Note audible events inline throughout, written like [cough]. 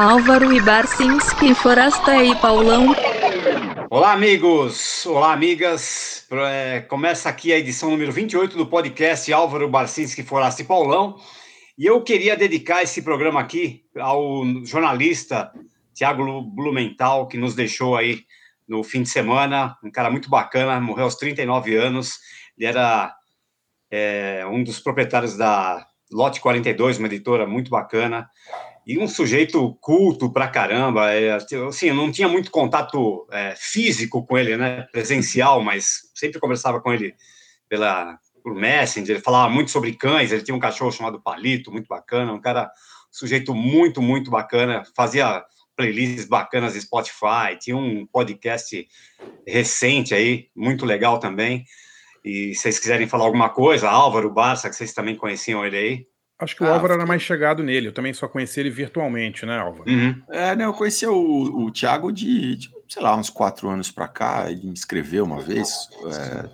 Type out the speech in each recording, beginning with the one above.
Álvaro e Barcinski, Forasta e Paulão. Olá, amigos! Olá, amigas! É, começa aqui a edição número 28 do podcast Álvaro Barcinski, Forasta e Paulão. E eu queria dedicar esse programa aqui ao jornalista Tiago Blumenthal, que nos deixou aí no fim de semana. Um cara muito bacana, morreu aos 39 anos. Ele era é, um dos proprietários da Lote 42, uma editora muito bacana. E um sujeito culto pra caramba. É, assim, eu não tinha muito contato é, físico com ele, né? Presencial, mas sempre conversava com ele pela, por Messenger, ele falava muito sobre cães, ele tinha um cachorro chamado Palito, muito bacana, um cara, um sujeito muito, muito bacana, fazia playlists bacanas de Spotify, tinha um podcast recente aí, muito legal também, e se vocês quiserem falar alguma coisa, Álvaro Barça, que vocês também conheciam ele aí. Acho que o ah, Álvaro era mais chegado nele, eu também só conheci ele virtualmente, né, Álvaro? Uhum. É, né, eu conhecia o, o Thiago de, de, sei lá, uns quatro anos para cá, ele me escreveu uma vez, é,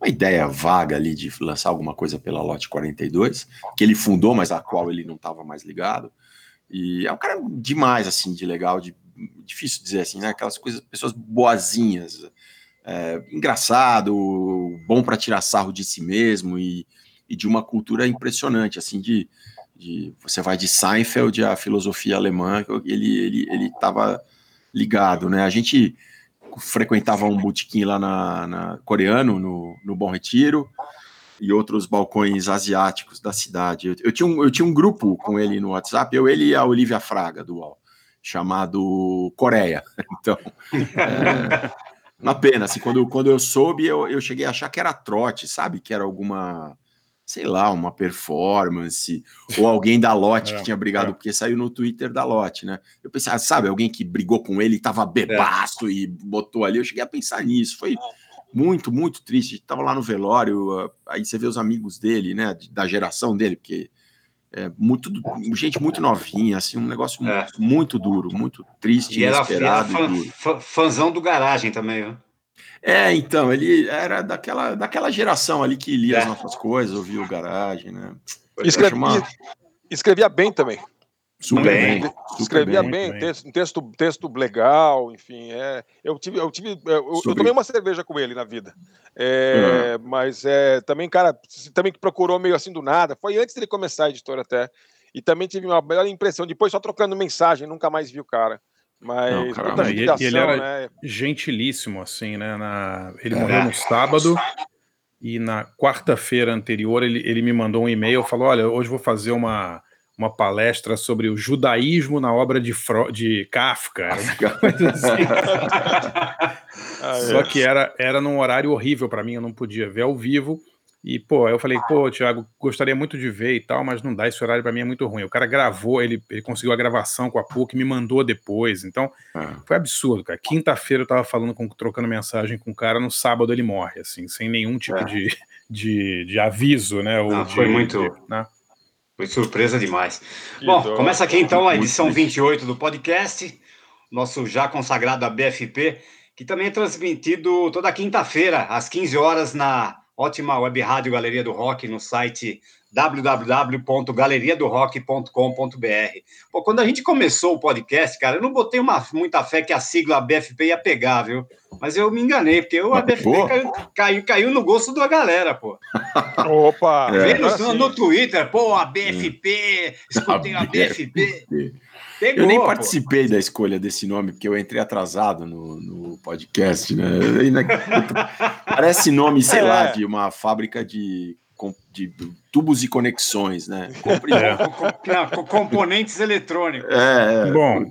uma ideia vaga ali de lançar alguma coisa pela Lote 42, que ele fundou, mas a qual ele não estava mais ligado. E é um cara demais, assim, de legal, de, difícil dizer assim, né? Aquelas coisas, pessoas boazinhas, é, engraçado, bom para tirar sarro de si mesmo e, e, de uma cultura impressionante, assim, de, de você vai de Seinfeld à filosofia alemã, ele ele ele estava ligado, né? A gente frequentava um botequim lá na, na, coreano, no, no Bom Retiro, e outros balcões asiáticos da cidade. Eu, eu, tinha um, eu tinha um grupo com ele no WhatsApp, eu, ele e a Olivia Fraga, do UOL, chamado Coreia. [laughs] Então, é, uma pena, assim, quando, quando eu soube, eu, eu cheguei a achar que era trote, sabe? Que era alguma sei lá, uma performance, ou alguém da Lotte é, que tinha brigado, é. porque saiu no Twitter da Lotte, né? Eu pensei, ah, sabe, alguém que brigou com ele, tava bebaço é. e botou ali, eu cheguei a pensar nisso, foi muito, muito triste, tava lá no velório, ah, aí você vê os amigos dele, né, da geração dele, porque é muito, gente muito novinha, assim, um negócio muito, é. muito duro, muito triste, e inesperado. Era, era fã, fãzão do garagem também, né? É, então, ele era daquela, daquela geração ali que lia é. as nossas coisas, ouvia o garagem, né? Escrevia, uma... escrevia bem também. Super bem. bem. Escrevia bem, bem. Texto, texto, texto legal, enfim. É, eu tive, eu tive, eu, eu tomei uma cerveja com ele na vida. É, uhum. Mas é, também, cara, também procurou meio assim do nada. Foi antes dele começar a editora até. E também tive uma melhor impressão. Depois só trocando mensagem, nunca mais vi o cara. Mas não, cara, e, ele era né? gentilíssimo, assim, né? Na, ele é. morreu no sábado e na quarta-feira anterior ele, ele me mandou um e-mail, falou, olha, hoje vou fazer uma, uma palestra sobre o judaísmo na obra de, Fro de Kafka. [laughs] Assim. Só que era, era num horário horrível para mim, eu não podia ver ao vivo. E, pô, eu falei, pô, Thiago, gostaria muito de ver e tal, mas não dá, esse horário para mim é muito ruim. O cara gravou, ele, ele conseguiu a gravação com a PUC, me mandou depois. Então, ah. foi absurdo, cara. Quinta-feira eu tava falando, com, trocando mensagem com o cara, no sábado ele morre, assim, sem nenhum tipo é. de, de, de, aviso, né? Ou não, de, foi muito. De, né? Foi surpresa demais. Que Bom, dó. começa aqui então a edição 28 do podcast, nosso já consagrado ABFP, que também é transmitido toda quinta-feira, às 15 horas, na ótima web rádio Galeria do Rock no site www.galeriadorock.com.br. Pô, quando a gente começou o podcast, cara, eu não botei uma, muita fé que a sigla BFP ia pegar, viu? Mas eu me enganei, porque o ABFP caiu, caiu, caiu, no gosto da galera, pô. [laughs] Opa! É. no, no, no, Twitter, pô, a BFP, escutei a BFP. Pegou, eu nem participei pô. da escolha desse nome, porque eu entrei atrasado no, no podcast, né? [laughs] Parece nome, sei é. lá, de uma fábrica de de tubos e conexões, né? É. Componentes eletrônicos. É, é, Bom,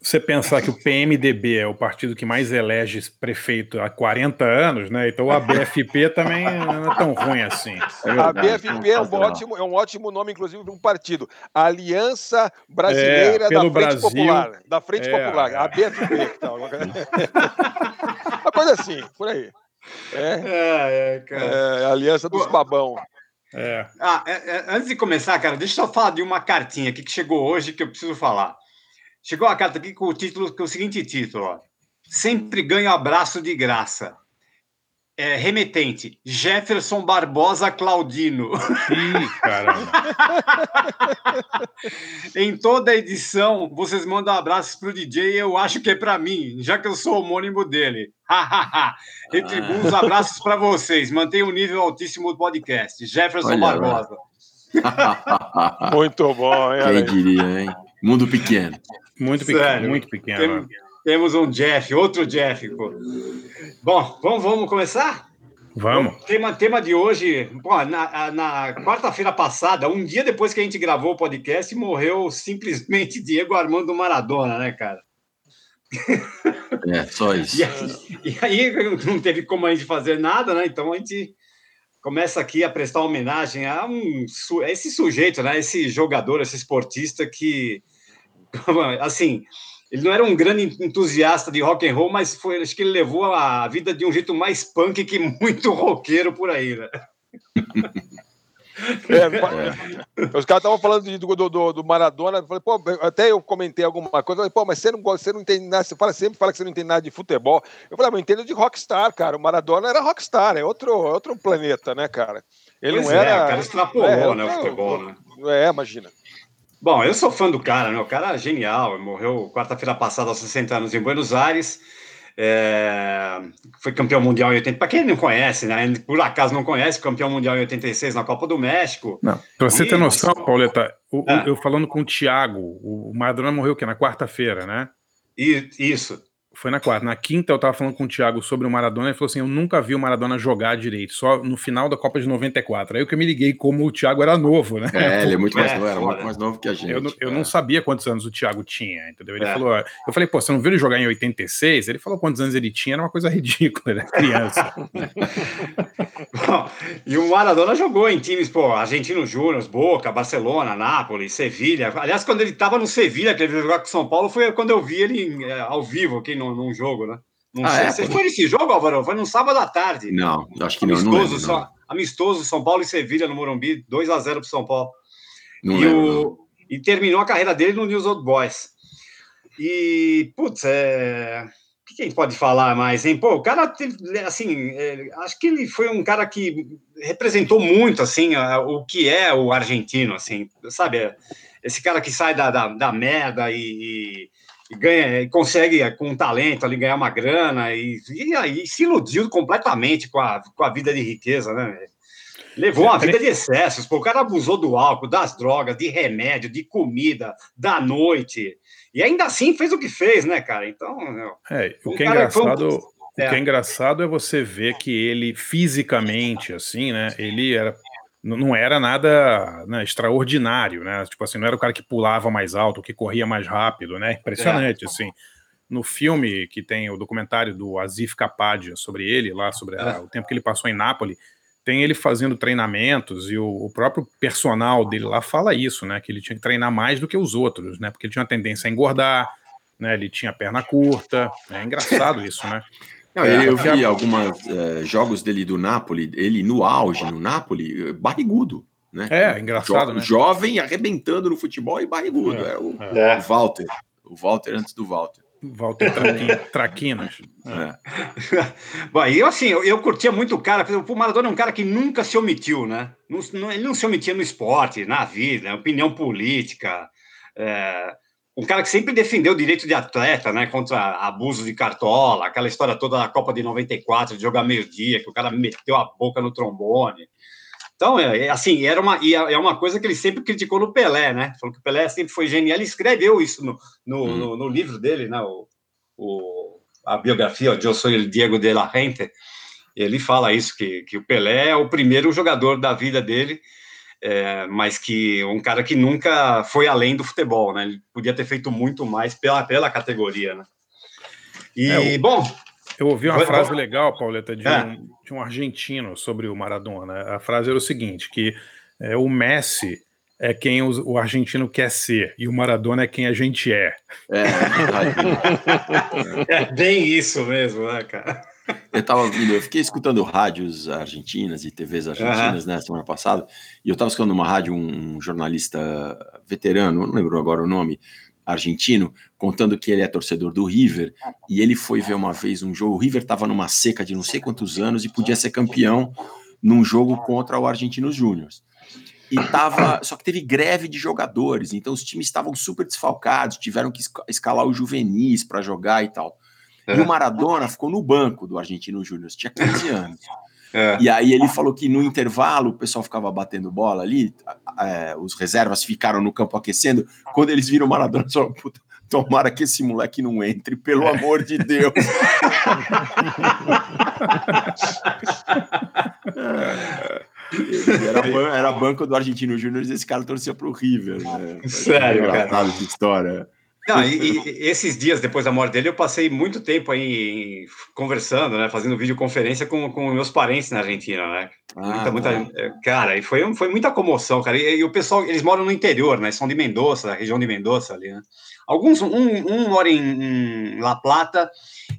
você pensar que o PMDB é o partido que mais elege prefeito há 40 anos, né? Então a BFP também não é tão ruim assim. É a BFP é um, ótimo, é um ótimo nome, inclusive, para um partido. Aliança Brasileira é, da Frente Brasil, Popular. Da Frente é, Popular. A BFP. Então, [laughs] uma coisa assim, por aí. É, é, é, cara. é Aliança dos Babão. É. Ah, é, é, antes de começar, cara, deixa eu só falar de uma cartinha aqui que chegou hoje que eu preciso falar. Chegou a carta aqui com o título, com o seguinte título: ó, Sempre ganho abraço de graça. É, remetente, Jefferson Barbosa Claudino. Ih, caramba. [laughs] em toda edição, vocês mandam abraços pro DJ, eu acho que é para mim, já que eu sou homônimo dele. Retribuo ah. os abraços para vocês. Mantenha o um nível altíssimo do podcast. Jefferson Olha, Barbosa. Muito bom, hein? Quem diria, hein? Mundo pequeno. Muito pequeno, Sério, muito pequeno. Tem? Temos um Jeff, outro Jeff. Pô. Bom, vamos, vamos começar? Vamos. O tema, tema de hoje, pô, na, na quarta-feira passada, um dia depois que a gente gravou o podcast, morreu simplesmente [laughs] Diego Armando Maradona, né, cara? É, só [laughs] isso. E aí, e aí não teve como a gente fazer nada, né? Então a gente começa aqui a prestar homenagem a, um, a esse sujeito, né? Esse jogador, esse esportista que, [laughs] assim, ele não era um grande entusiasta de rock and roll, mas foi, acho que ele levou a vida de um jeito mais punk que muito roqueiro por aí, né? É, é. Os caras estavam falando de, do, do, do, Maradona, eu falei, pô, até eu comentei alguma coisa, falei, pô, mas você não, você não entende nada, você fala, sempre fala que você não entende nada de futebol. Eu falei, ah, mas eu entendo de rockstar, cara. O Maradona era rockstar, é outro, outro planeta, né, cara? Ele pois não era. É, o cara extrapolou, é, né, o futebol, né? É, imagina. Bom, eu sou fã do cara, né? O cara é genial, morreu quarta-feira passada aos 60 anos em Buenos Aires. É, foi campeão mundial em 80. Para quem não conhece, né? Por acaso não conhece, campeão mundial em 86 na Copa do México. Para você e... ter noção, Pauleta, o, é. eu falando com o Thiago, o Maradona morreu que na quarta-feira, né? Isso. Foi na quarta. Na quinta eu tava falando com o Thiago sobre o Maradona. Ele falou assim: Eu nunca vi o Maradona jogar direito, só no final da Copa de 94. Aí que eu me liguei como o Thiago era novo, né? É, ele é muito mais novo, era muito mais novo que a gente. Eu, eu é. não sabia quantos anos o Thiago tinha, entendeu? Ele é. falou: Eu falei, pô, você não viu ele jogar em 86? Ele falou quantos anos ele tinha, era uma coisa [laughs] ridícula, ele era criança. [laughs] Bom, e o Maradona jogou em times, pô, Argentino Júnior, Boca, Barcelona, Nápoles, Sevilha. Aliás, quando ele tava no Sevilha, que ele veio jogar com São Paulo, foi quando eu vi ele é, ao vivo aqui num, num jogo, né? Não ah, sei. É, Você foi nesse jogo, Álvaro? Foi no sábado à tarde. Não, acho que amistoso, não. Amistoso, Só, amistoso São Paulo e Sevilha no Morumbi, 2 a 0 para São Paulo. Não e, lembro, o, e terminou a carreira dele no News Old Boys. E, putz, é... o que a gente pode falar mais, hein? Pô, o cara, assim, é, acho que ele foi um cara que representou muito, assim, o que é o argentino, assim, sabe? Esse cara que sai da, da, da merda e e ganha, e consegue com talento ali ganhar uma grana e, e aí se iludiu completamente com a, com a vida de riqueza, né? Levou uma vida de excessos, pô, o cara abusou do álcool, das drogas, de remédio, de comida, da noite. E ainda assim fez o que fez, né, cara? Então. É, o que é engraçado. Um... O que é engraçado é você ver que ele fisicamente, assim, né? Ele era não era nada né, extraordinário, né? Tipo assim, não era o cara que pulava mais alto, que corria mais rápido, né? Impressionante, é. assim. No filme que tem o documentário do Azif Kapadia sobre ele, lá sobre a, o tempo que ele passou em Nápoles, tem ele fazendo treinamentos e o, o, próprio personal dele lá fala isso, né? Que ele tinha que treinar mais do que os outros, né? Porque ele tinha uma tendência a engordar, né? Ele tinha perna curta. É engraçado isso, né? Não, é, eu vi alguns é, jogos dele do Napoli, ele no auge, no Napoli, barrigudo. Né? É, engraçado, jo né? Jovem arrebentando no futebol e barrigudo. É, é o, é. o, Walter. O Walter antes do Walter. Walter Traquinas. [laughs] É. [laughs] Bom, e eu, assim, eu, eu, curtia muito o cara, o Maradona é um cara que nunca se omitiu, né? Não, não, ele não se omitia no esporte, na vida, né? opinião política. É, um cara que sempre defendeu o direito de atleta, né, contra abuso de cartola, aquela história toda da Copa de 94, de jogar meio-dia, que o cara meteu a boca no trombone. Então, é, é assim, era uma, é, é uma coisa que ele sempre criticou no Pelé, né? Falou que o Pelé sempre foi genial. Ele escreveu isso no, no, hum. no, no livro dele, né? O, o, a biografia, Eu Sou o Diego de la Gente. Ele fala isso, que, que o Pelé é o primeiro jogador da vida dele é, mas que um cara que nunca foi além do futebol, né? Ele podia ter feito muito mais pela, pela categoria, né? E, é, bom... Eu ouvi uma frase legal, Pauleta, de, é. um, de um argentino sobre o Maradona. A frase era o seguinte, que é, o Messi é quem o, o, argentino quer ser e o Maradona é quem a gente é. É, [laughs] é bem isso mesmo, né, cara? Eu tava ouvindo, eu fiquei escutando rádios argentinas e TVs argentinas, uhum. né, semana passada, e eu estava escutando uma rádio, um, jornalista veterano, não lembro agora o nome, argentino, contando que ele é torcedor do River, e ele foi ver uma vez um jogo, o River estava numa seca de não sei quantos anos e podia ser campeão num jogo contra o Argentinos Júnior. E tava, só que teve greve de jogadores, então os times estavam super desfalcados, tiveram que escalar o juvenis para jogar e tal. E o Maradona ficou no banco do Argentino Júnior, tinha 15 anos. [laughs] É. E aí ele falou que no intervalo o pessoal ficava batendo bola ali, é, os reservas ficaram no campo aquecendo. Quando eles viram o Maradona, falaram, puta, tomara que esse moleque não entre, pelo amor de Deus. [laughs] era, era banco do Argentino Júnior e esse cara torcia para o River. Né? Sério, cara. História. Não, e, e, esses dias depois da morte dele, eu passei muito tempo aí conversando, né, fazendo videoconferência com, com meus parentes na Argentina, né? Ah, muita, muita, é, cara, e foi, foi muita comoção, cara. E, e, o pessoal, eles moram no interior, né? São de Mendoza, da região de Mendoza ali, né? Alguns, um, um mora em, em La Plata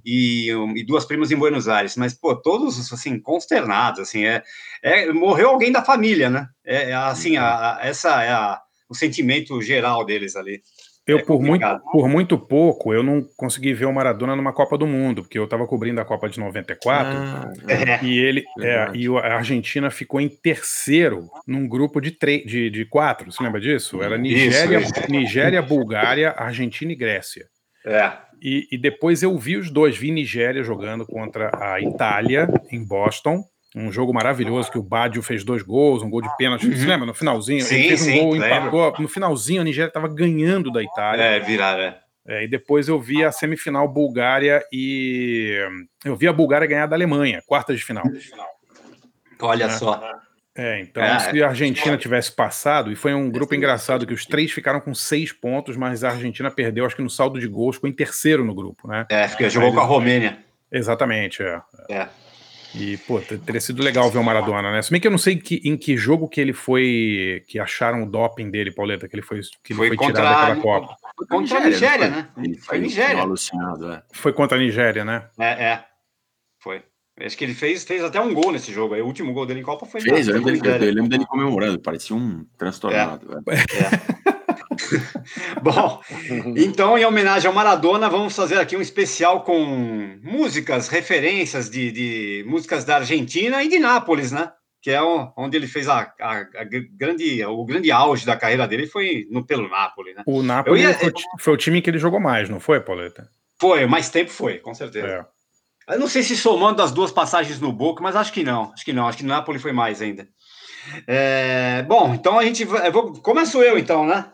e, e, duas primas em Buenos Aires, mas, pô, todos, assim, consternados, assim, é, é morreu alguém da família, né? É, é assim, a, a, essa é a, o sentimento geral deles ali. Eu, é por, muito, por muito pouco, eu não consegui ver o Maradona numa Copa do Mundo, porque eu estava cobrindo a Copa de 94 ah, e ele é, e a Argentina ficou em terceiro num grupo de, de, de quatro. Você lembra disso? Era Nigéria, isso, isso. Nigéria, Bulgária, Argentina e Grécia. É. E, e depois eu vi os dois, vi Nigéria jogando contra a Itália em Boston um jogo maravilhoso que o Badio fez dois gols, um gol de pênalti. Uhum. Você lembra? No finalzinho, sim, ele fez um sim, gol, empatou. No finalzinho, a Nigéria estava ganhando da Itália. É, virar, é. é. E depois eu vi a semifinal Bulgária e. Eu vi a Bulgária ganhar da Alemanha, quartas de final. Olha é. só. É, então é, se a Argentina tivesse passado, e foi um grupo engraçado que os três ficaram com seis pontos, mas a Argentina perdeu, acho que no saldo de gols, ficou em terceiro no grupo, né? É, porque jogou com a Romênia. Exatamente, é. É. E, pô, teria sido legal ver o Maradona, né? Se bem que eu não sei que, em que jogo que ele foi. que acharam o doping dele, Pauleta, que ele foi, que ele foi, foi contra tirado daquela Copa. Foi contra a Nigéria, né? Ele foi, Nigéria. Alucinado, é. Foi contra a Nigéria, né? É, é. Foi. Acho que ele fez, fez até um gol nesse jogo. Aí, o último gol dele em Copa foi. Fez, eu lembro, dele, eu lembro dele comemorando, parecia um transtornado. É. é. [laughs] Bom, então, em homenagem ao Maradona, vamos fazer aqui um especial com músicas, referências de, de músicas da Argentina e de Nápoles, né? Que é onde ele fez a, a, a, grande, o grande auge da carreira dele foi no pelo Nápoles, né? O Nápoles ia... foi, foi, o time que ele jogou mais, não foi, Pauleta? Foi, mais tempo foi, com certeza. É. Eu não sei se somando as duas passagens no Boca, mas acho que não. Acho que não. Acho que no Napoli foi mais ainda. É, bom, então a gente. Vou, começo eu, então, né?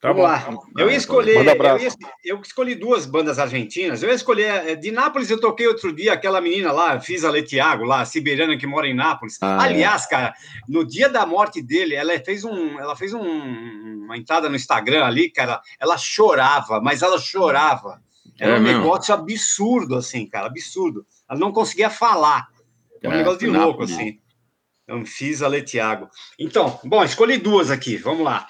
Tá Vamos bom. lá. Eu ia escolher. Eu, ia, eu, escolhi duas bandas argentinas. Eu ia escolher. Eh, de Nápoles, eu toquei outro dia aquela menina lá, Fisa Letiago, lá, siberiana que mora em Nápoles. Ah, é. Aliás, é. cara, no dia da morte dele, ela fez, um, ela fez um, uma entrada no Instagram ali, cara. Ela chorava, mas ela chorava. Era é um mesmo? negócio absurdo, assim, cara, absurdo. Ela não conseguia falar. É um é, negócio de louco, Nápoles. assim. Anfisa Letiago. Então, bom, escolhi duas aqui. Vamos lá.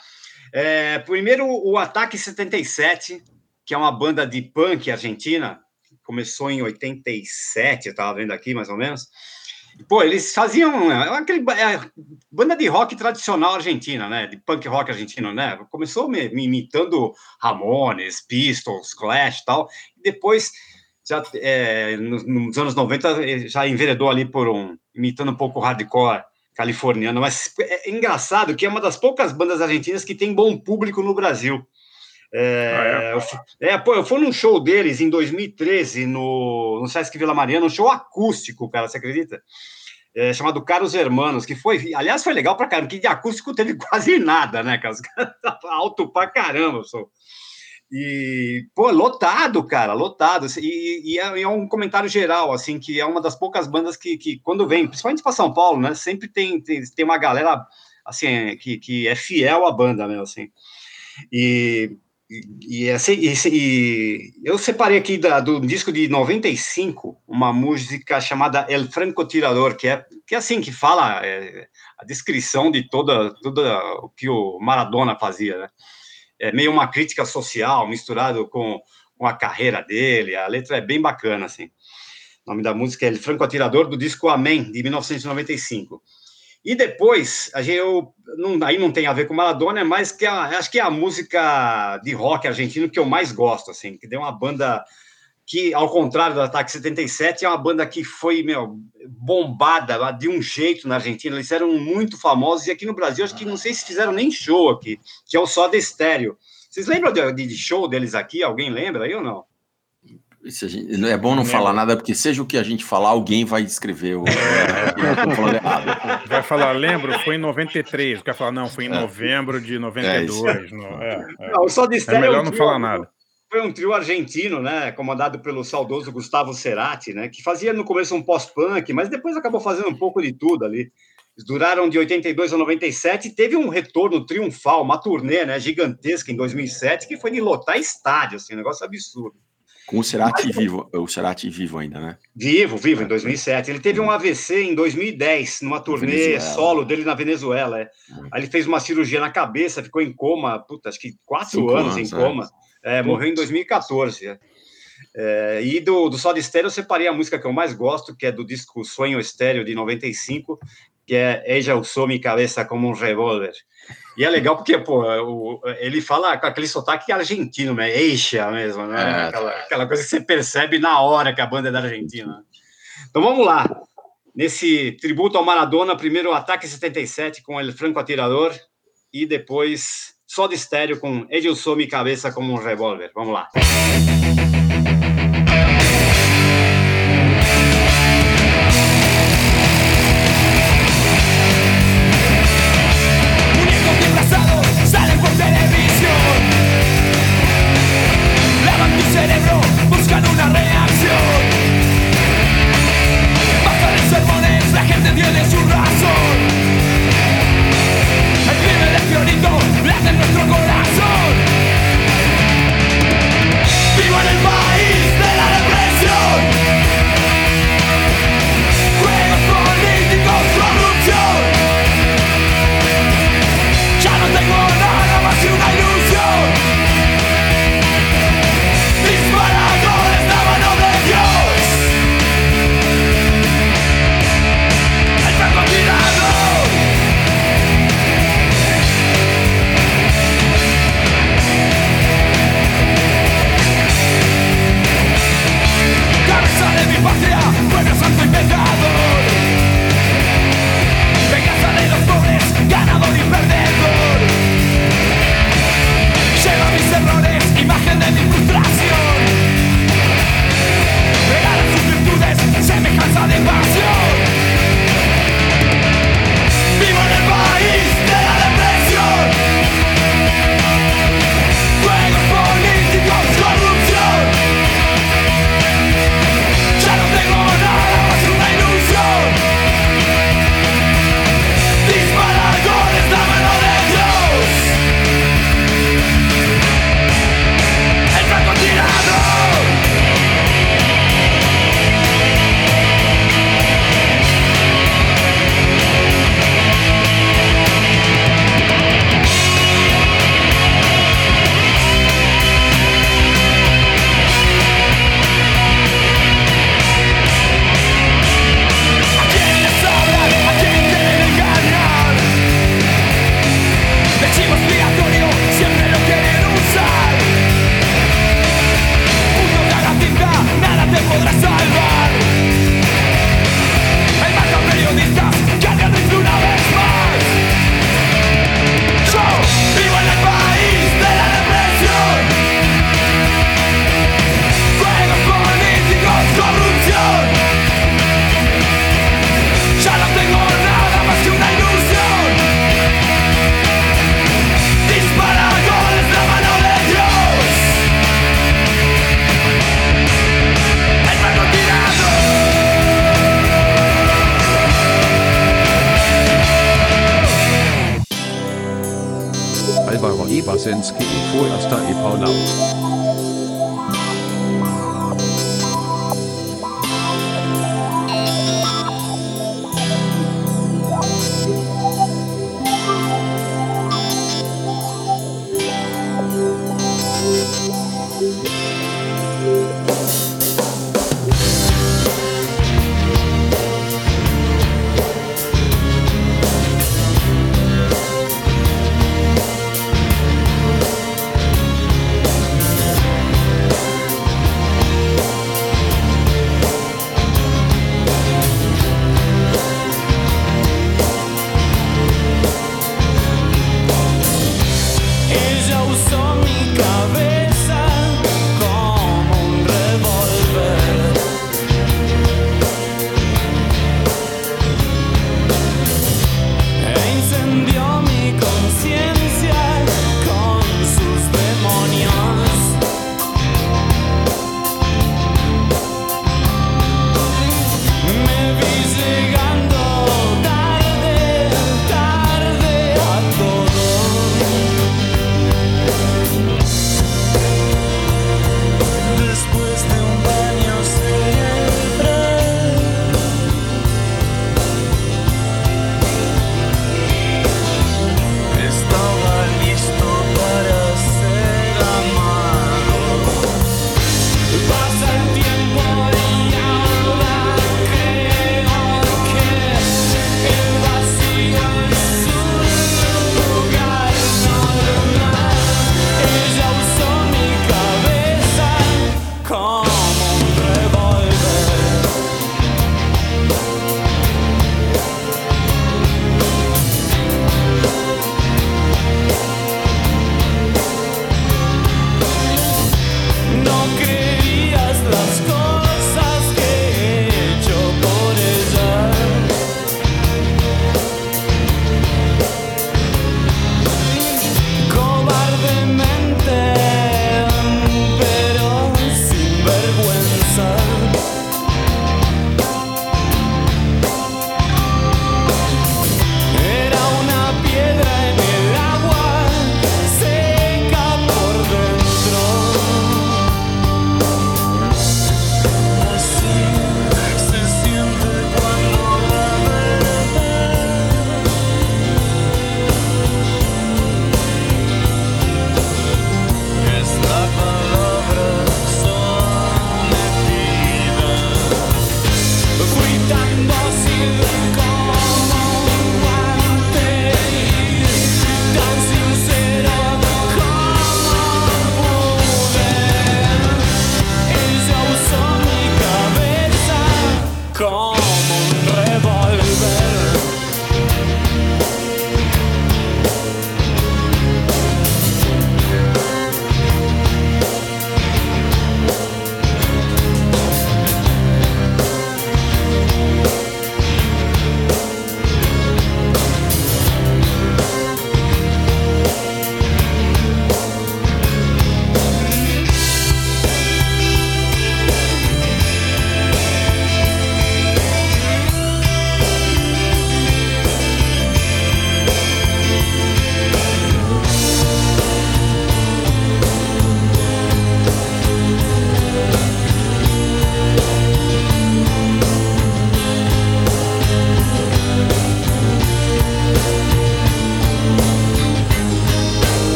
É, primeiro, o Ataque 77, que é uma banda de punk argentina, começou em 87, eu estava vendo aqui mais ou menos. Pô, eles faziam é, aquele é, banda de rock tradicional argentina, né? De punk rock argentino, né? Começou me, me imitando Ramones, Pistols, Clash, tal. E depois, já é, nos, nos, anos 90, já enveredou ali por um imitando um pouco hardcore californiano, mas é engraçado que é uma das poucas bandas argentinas que tem bom público no Brasil. É, ah, é? é, pô, eu fui num show deles em 2013 no, no Sesc Vila Mariana, um show acústico, cara, você acredita? É, chamado Caros Hermanos, que foi, aliás, foi legal pra caramba, que de acústico teve [laughs] quase nada, né, cara? Alto pra caramba, sou. E, pô, lotado, cara, lotado. E, e é, é, um comentário geral, assim, que é uma das poucas bandas que, que quando vem, principalmente para São Paulo, né, sempre tem, tem, tem uma galera, assim, que, que é fiel à banda mesmo, assim. E, e, assim, e, e eu separei aqui da, do disco de 95 uma música chamada El Francotirador, que é, que é assim, que fala é, a descrição de toda, toda o que o Maradona fazia, né? É meio uma crítica social misturado com, com a carreira dele. A letra é bem bacana, assim. O nome da música é Franco Atirador, do disco Amém, de 1995. E depois, a eu, não, aí não tem a ver com Maradona, mas que é, acho que é a música de rock argentino que eu mais gosto, assim, que deu uma banda que, ao contrário do Ataque 77, é uma banda que foi, meu, bombada de um jeito na Argentina, eles eram muito famosos, e aqui no Brasil, acho que não sei se fizeram nem show aqui, que é o Soda Stereo. Vocês lembram de, de show deles aqui? Alguém lembra aí ou não? Gente, é bom não falar nada, porque seja o que a gente falar, alguém vai escrever. O... vai falar, lembro, foi em 93. Quer falar, não, foi em é. novembro de 92. É, no, é, é. Não, só de é melhor não falar nada. Foi um trio argentino, né, comandado pelo saudoso Gustavo Cerati, né, que fazia no começo um pós-punk, mas depois acabou fazendo um pouco de tudo ali. Eles duraram de 82 a 97 e teve um retorno triunfal, uma turnê né, gigantesca em 2007, que foi de lotar estádio, assim, um negócio absurdo. Com o Cerati vivo, o Cerati vivo ainda, né? Vivo, vivo, em 2007. Ele teve um AVC em 2010, numa turnê solo dele na Venezuela. É. Aí ele fez uma cirurgia na cabeça, ficou em coma, puta, acho que quatro anos, anos, em é. coma. É, morreu em 2014. É. É, e do, do Soda Estéreo eu separei a música que eu mais gosto, que é do disco Sonho Estéreo de 95, que é Ella usou minha cabeça como um revólver. E é legal porque, pô, o, ele fala com aquele sotaque argentino, né? Eixa mesmo, né? É. Aquela, aquela, coisa que você percebe na hora que a banda é da Argentina. Então vamos lá. Nesse tributo ao Maradona, primeiro Ataque 77 com El Franco Atirador e depois só de estéreo com Edilson Mi Cabeça como um revólver. Vamos lá.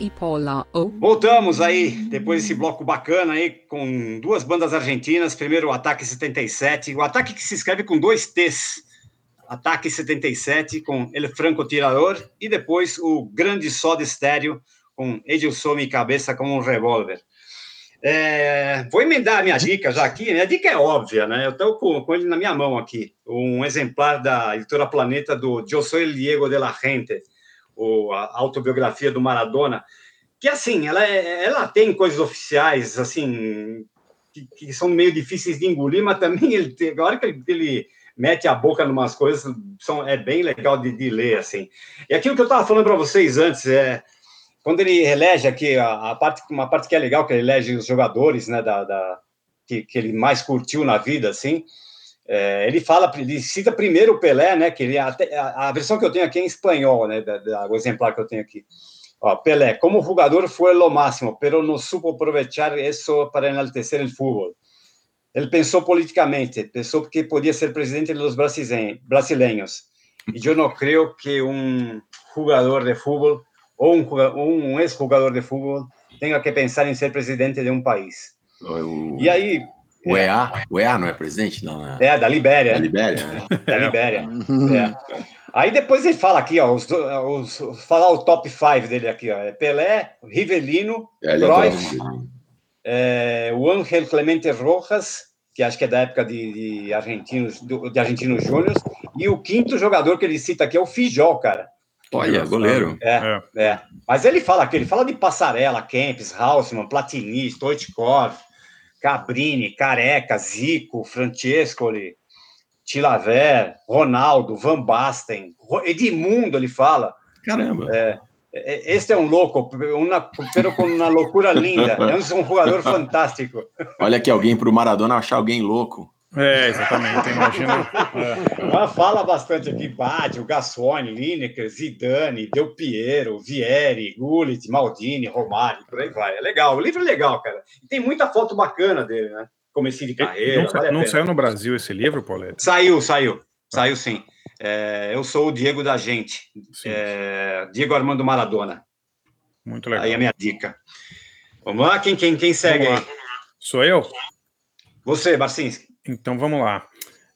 E Paula O. Voltamos aí, depois desse bloco bacana aí, com duas bandas argentinas. Primeiro o Ataque 77, o Ataque que se escreve com dois T's. Ataque 77 com El Franco Tirador e depois o Grande Soda Estéreo com Edilson e Cabeça com um revólver. É, vou emendar a minha dica já aqui. Minha dica é óbvia, né? Eu estou com, com, ele na minha mão aqui. Um exemplar da editora Planeta do Eu el Diego de la Gente, ou a autobiografia do Maradona, que assim, ela, é, ela tem coisas oficiais, assim, que, que, são meio difíceis de engolir, mas também ele tem, a hora que ele, ele mete a boca em umas coisas, são, é bem legal de, de ler, assim. E aquilo que eu estava falando para vocês antes, é quando ele elege aqui a, a, parte, uma parte que é legal, que ele elege os jogadores, né, da, da que, que, ele mais curtiu na vida, assim, é, ele fala, ele cita primeiro o Pelé, né, que ele até, a, a, versão que eu tenho aqui é em espanhol, né, da, da, o exemplar que eu tenho aqui. Ó, Pelé, como jogador foi lo máximo, pero no supo aprovechar isso para enaltecer o futebol. Ele pensou politicamente, pensou que podia ser presidente dos brasileiros. E eu não creio que um jogador de futebol ou um, um ex-jogador de futebol tenha que pensar em ser presidente de um país. O, e aí. O EA, o EA não é presidente, não, né? É, da Libéria. Da Libéria, né? [laughs] Da Libéria. [laughs] é. Aí depois ele fala aqui, ó, os, os, falar o top 5 dele aqui, ó, é Pelé, Rivelino, é, Cruyff, é, o Ángel Clemente Rojas, que acho que é da época de, de argentinos, de argentinos júniors, e o quinto jogador que ele cita aqui é o Fijol, cara. Olha, goleiro. É, é, é. Mas ele fala aqui, ele fala de Passarela, Kempis, Hausmann, Platini, Stoichkov, Cabrini, Careca, Zico, Francescoli, Tilaver, Ronaldo, Van Basten, Edmundo, ele fala. Caramba. É, é este é um louco, uma, pero com uma loucura linda. É um jogador [laughs] fantástico. Olha que alguém para o Maradona achar alguém louco. É, exatamente, imagina. É. Ela fala bastante aqui, Bade, o Gassone, Lineker, Zidane, Del Piero, Vieri, Gullit, Maldini, Romário, por aí vai. É legal, o livro é legal, cara. E tem muita foto bacana dele, né? Começo de carreira. Não, vale não saiu no Brasil esse livro, Paulette? Saiu, saiu. Saiu sim. É, eu sou o Diego da Gente. É, Diego Armando Maradona. Muito legal. Aí é a minha dica. Vamos lá, quem, quem, quem segue aí? Sou eu? Você, Barcinski. Então vamos lá.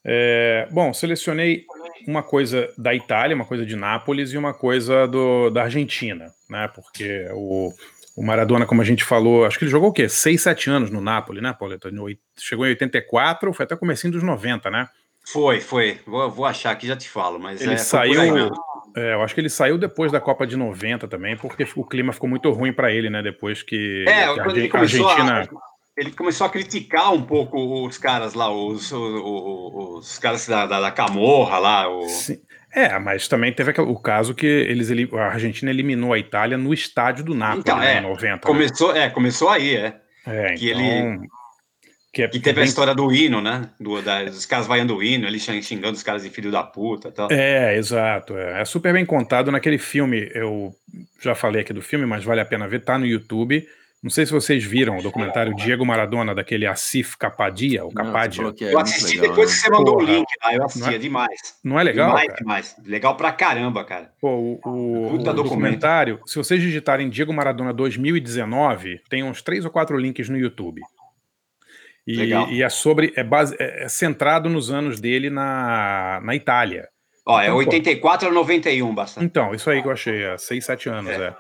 É, bom, selecionei uma coisa da Itália, uma coisa de Nápoles e uma coisa do, da Argentina, né? Porque o, o Maradona, como a gente falou, acho que ele jogou o quê? 6, 7 anos no Nápoles, né, Pauleta? Chegou em 84, foi até comecinho dos 90, né? Foi, foi. Vou, vou achar aqui já te falo, mas ele é, saiu. É, eu acho que ele saiu depois da Copa de 90 também, porque o clima ficou muito ruim para ele, né? Depois que, é, que a Argentina. A ele começou a criticar um pouco os caras lá, os, os, os caras da, da, da, Camorra lá. O... Sim. É, mas também teve o caso que eles, a Argentina eliminou a Itália no estádio do Napoli então, né, é, em 90. Começou, né? é, começou aí, é. É, que então, ele que, é, que teve bem... a história do hino, né? Do, da, dos caras vaiando o hino, ele xingando os caras de filho da puta e tal. É, exato. É. é super bem contado naquele filme. Eu já falei aqui do filme, mas vale a pena ver. Tá no YouTube. Não sei se vocês viram o documentário Diego Maradona, daquele Asif Capadia, o Capadia. É eu assisti legal, depois né? que você mandou Porra, o link lá, eu assisti, é, demais. Não é legal? Demais, cara? demais. Legal pra caramba, cara. Pô, o, o, o documentário, se vocês digitarem Diego Maradona 2019, tem uns três ou quatro links no YouTube. E, e é sobre, é, base, é, é centrado nos anos dele na, na Itália. Ó, é então, 84 a 91, bastante. Então, isso aí que eu achei, há 6, 7 anos, é. é.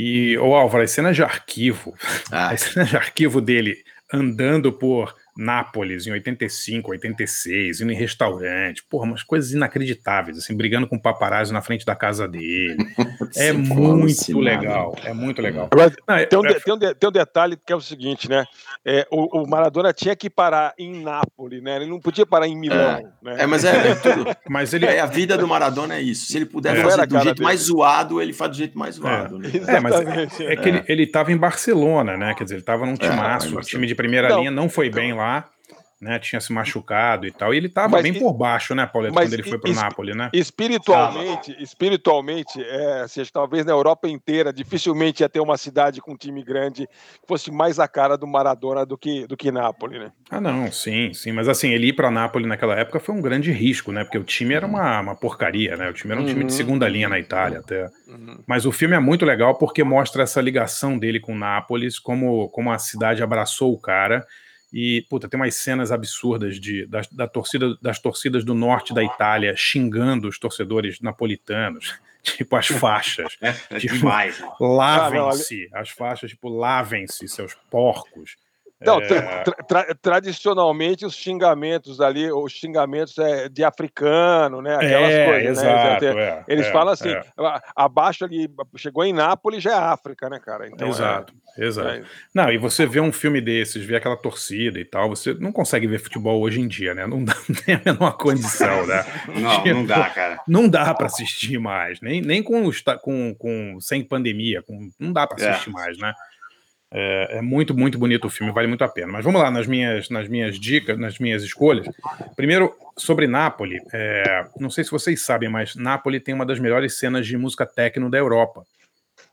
E, ô Álvaro, as cenas de arquivo, ah. as cenas de arquivo dele andando por Nápoles em 85, 86, indo em restaurante, porra, umas coisas inacreditáveis, assim, brigando com o paparazzi na frente da casa dele. [laughs] é muito legal, é muito legal. Agora, Não, é, tem, um, é, tem, um, tem um detalhe que é o seguinte, né? É, o, o, Maradona tinha que parar em Nápoles, né? Ele não podia parar em Milão. É, né? é mas é, é tudo. [laughs] mas ele, é, a vida do Maradona é isso. Se ele puder fazer do jeito dele. mais zoado, ele faz do jeito mais zoado. Né? É, mas é, que ele, ele tava em Barcelona, né? Quer dizer, ele tava num timaço, o time de primeira não. linha não foi então, lá. Né? Tinha se machucado e tal. E ele estava bem por baixo, né, Paulo, quando ele foi para o Napoli, né? Espiritualmente, espiritualmente, é, assim, talvez na Europa inteira, dificilmente ia ter uma cidade com um time grande que fosse mais a cara do Maradona do que, do que Nápoles, né? Ah, não, sim, sim. Mas assim, ele ir para Nápoles naquela época foi um grande risco, né? Porque o time era uma, uma porcaria, né? O time era um uhum. time de uhum. segunda linha na Itália até. Uhum. Mas o filme é muito legal porque mostra essa ligação dele com Nápoles, como, como a cidade abraçou o cara e, puta, tem umas cenas absurdas de, da, da, torcida, das torcidas do norte da Itália xingando os torcedores napolitanos. [laughs] Tipo, as faixas. É, [laughs] é tipo, demais. Lavem-se. As faixas, tipo, lavem-se, seus porcos. Não, é... tra tra tradicionalmente os xingamentos ali, os xingamentos é de africano, né? Aquelas é, coisas, né? exato, né? É, Eles é, falam assim, é. abaixo ali, chegou em Nápoles já é África, né, cara? Então, exato, exato. Não, e você vê um filme desses, vê aquela torcida e tal, você não consegue ver futebol hoje em dia, né? Não, dá, [laughs] não tem a menor condição, né? [laughs] não, não dá, cara. Não dá para assistir mais, nem, nem com, com, com sem pandemia, com, não dá para assistir mais, né? É, é, muito, muito bonito o filme, vale muito a pena. Mas vamos lá nas minhas, nas minhas dicas, nas minhas escolhas. Primeiro, sobre Nápoles. É, não sei se vocês sabem, mas Nápoles tem uma das melhores cenas de música techno da Europa.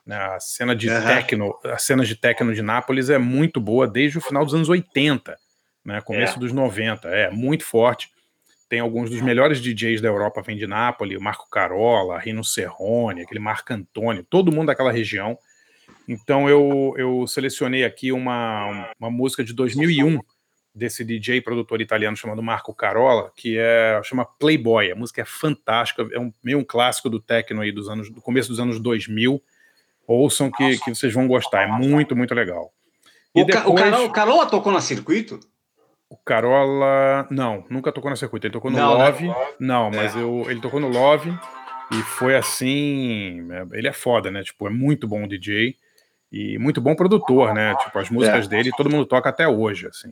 A cena de uhum. techno, a cena de techno de Nápoles é muito boa desde o final dos anos 80, né, começo é. dos 90. É muito forte. Tem alguns dos melhores DJs da Europa vem de Nápoles, o Marco Carola, Rino Serrone, aquele Marco Antônio, todo mundo daquela região. Então eu, eu selecionei aqui uma, uma música de 2001 desse DJ produtor italiano chamado Marco Carola, que é chama Playboy. A música é fantástica, é um meio um clássico do techno aí dos anos do começo dos anos 2000. Ouçam que, que vocês vão gostar, é muito muito legal. E o, depois, o, Carola, o Carola tocou na circuito? O Carola, não, nunca tocou na circuito. Ele tocou no não, né? Love, né? não, mas é. eu, ele tocou no Love e foi assim. É, ele é foda, né? Tipo, é muito bom o DJ. E muito bom produtor, né? Tipo, as músicas é. dele todo mundo toca até hoje, assim.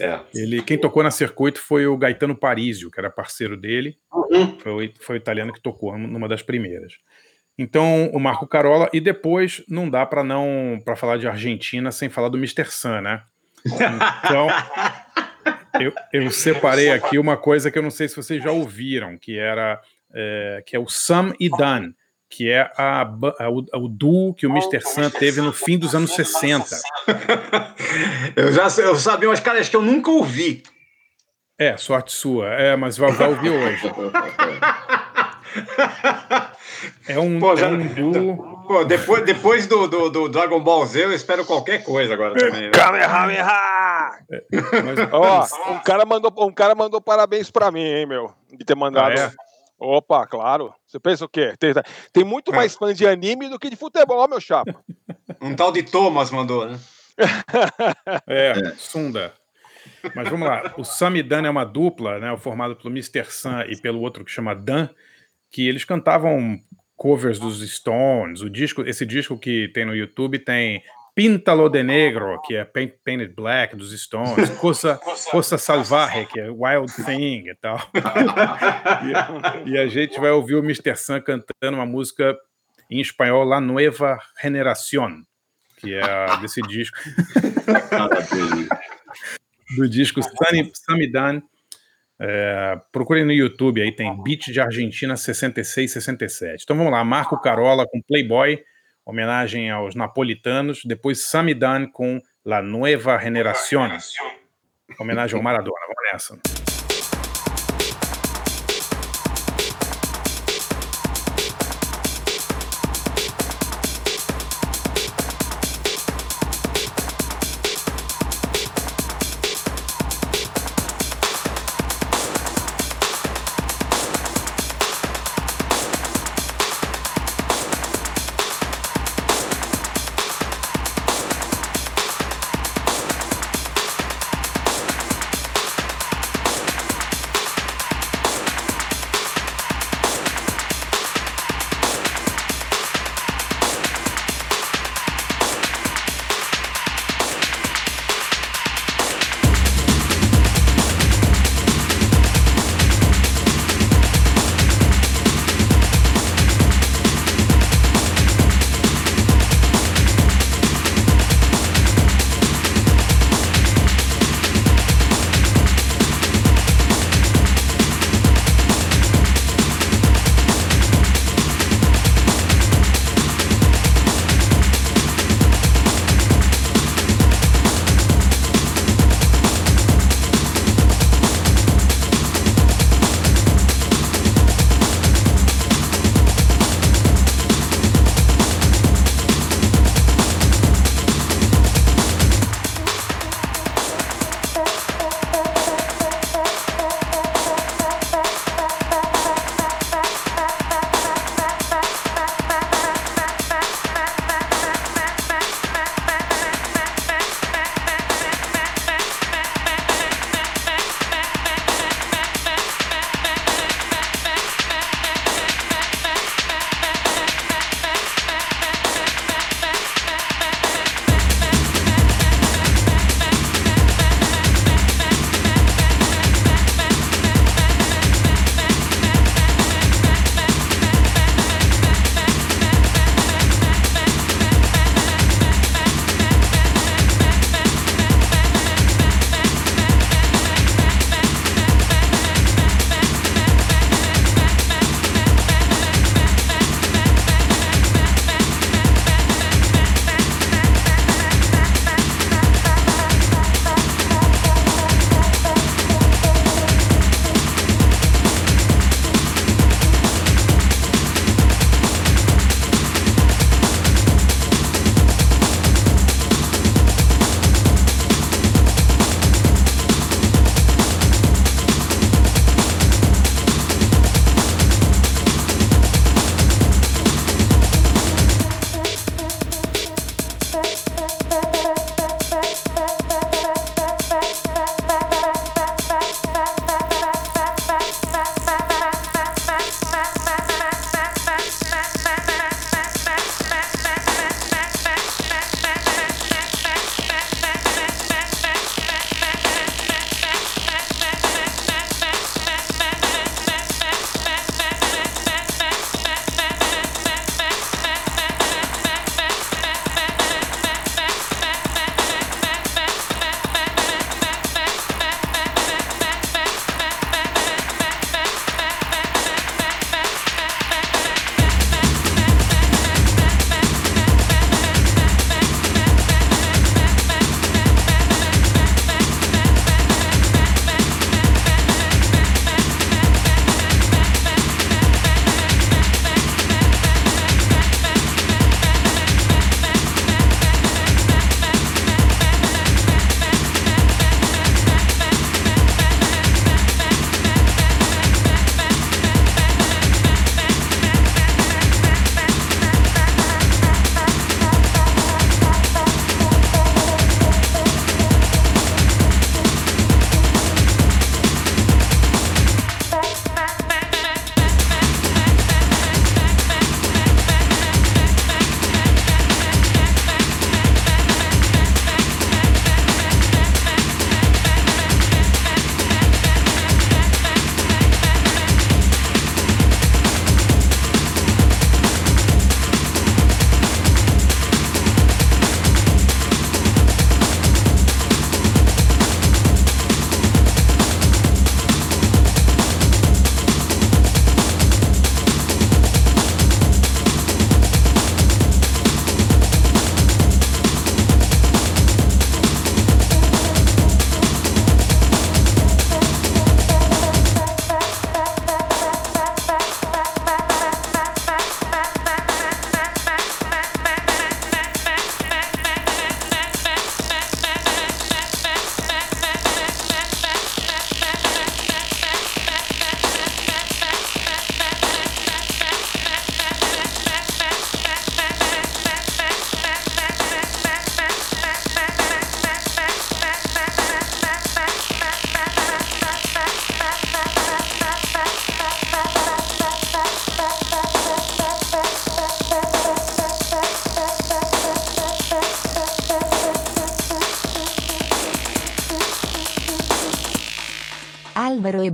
É. Ele, quem tocou na circuito foi o Gaetano Parisio, que era parceiro dele. Uhum. Foi, foi o italiano que tocou numa das primeiras. Então, o Marco Carola, e depois não dá para não para falar de Argentina sem falar do Mr. Sun, né? Então, [laughs] eu, eu, separei aqui uma coisa que eu não sei se vocês já ouviram, que era é, que é o Sam e Dan que é a, a, o, o duo que o Mr. Sun teve no fim dos anos 60. [laughs] eu já eu sabia, mas, cara, acho que eu nunca ouvi. É, sorte sua. É, mas vai, vai ouvir hoje. [laughs] É um, Pô, já, é um duo. Pô, depois, depois do, do, do, Dragon Ball Z, eu espero qualquer coisa agora também. Né? Kamehameha! É, mas, Ó, um cara, mandou, um cara mandou parabéns pra mim, hein, meu? De ter mandado. Ah, é? Opa, claro. Você pensa o quê? Tem, tem muito mais é. fãs de anime do que de futebol, meu chapa. [laughs] Um tal de Thomas mandou, né? [laughs] é, é, Sunda. Mas vamos lá. O Sam e Dan é uma dupla, né? Formado pelo Mr. Sam e pelo outro que chama Dan, que eles cantavam covers dos Stones. O disco, esse disco que tem no YouTube tem Píntalo de Negro, que é Painted Black dos Stones, Coisa, Coisa Salvaje, que é Wild Thing e tal. e, [laughs] e, a gente vai ouvir o Mr. Sun cantando uma música em espanhol, La Nueva Generación, que é desse disco. do disco Sunny, Samidan. É, procurem no YouTube, aí tem Beat de Argentina 66, 67. Então vamos lá, Marco Carola com Playboy homenagem aos napolitanos, depois Samidan com La Nueva Generación, homenagem ao Maradona. Vamos nessa.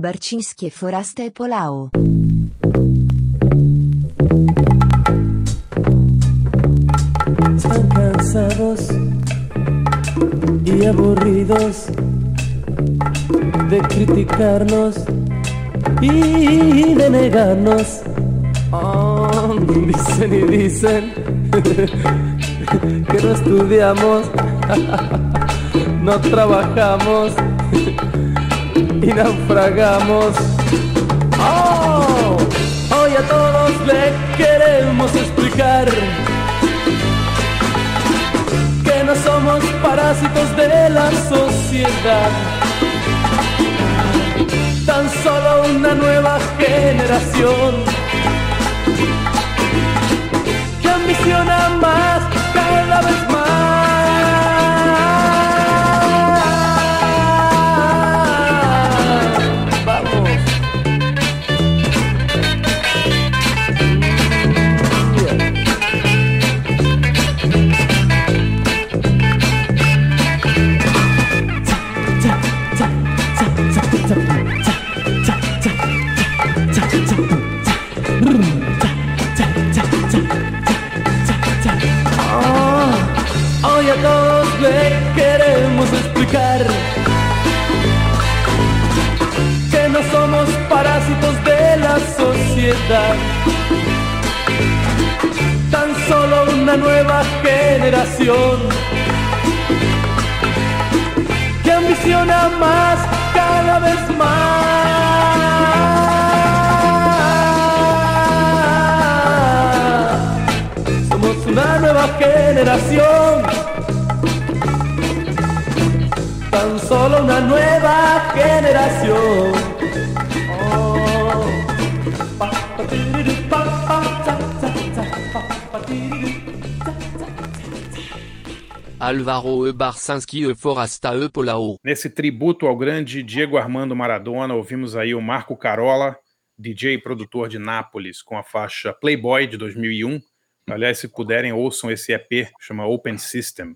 Álvaro e Barcinski Forasta e Polao. Están cansados y aburridos de criticarnos y de negarnos. Oh, dicen y dicen [laughs] que no estudiamos, [laughs] no trabajamos y naufragamos. Oh, hoy a todos le queremos explicar que no somos parásitos de la sociedad tan solo una nueva generación que ambiciona más cada vez más. Que no somos parásitos de la sociedad, tan solo una nueva generación que ambiciona más cada vez más. Somos una nueva generación. Tan solo una nueva generación. Oh. E Barcinski e Forasta e Polao. Nesse tributo ao grande Diego Armando Maradona, ouvimos aí o Marco Carola, DJ e produtor de Nápoles, com a faixa Playboy de 2001. Aliás, se puderem, ouçam esse EP, chama Open System.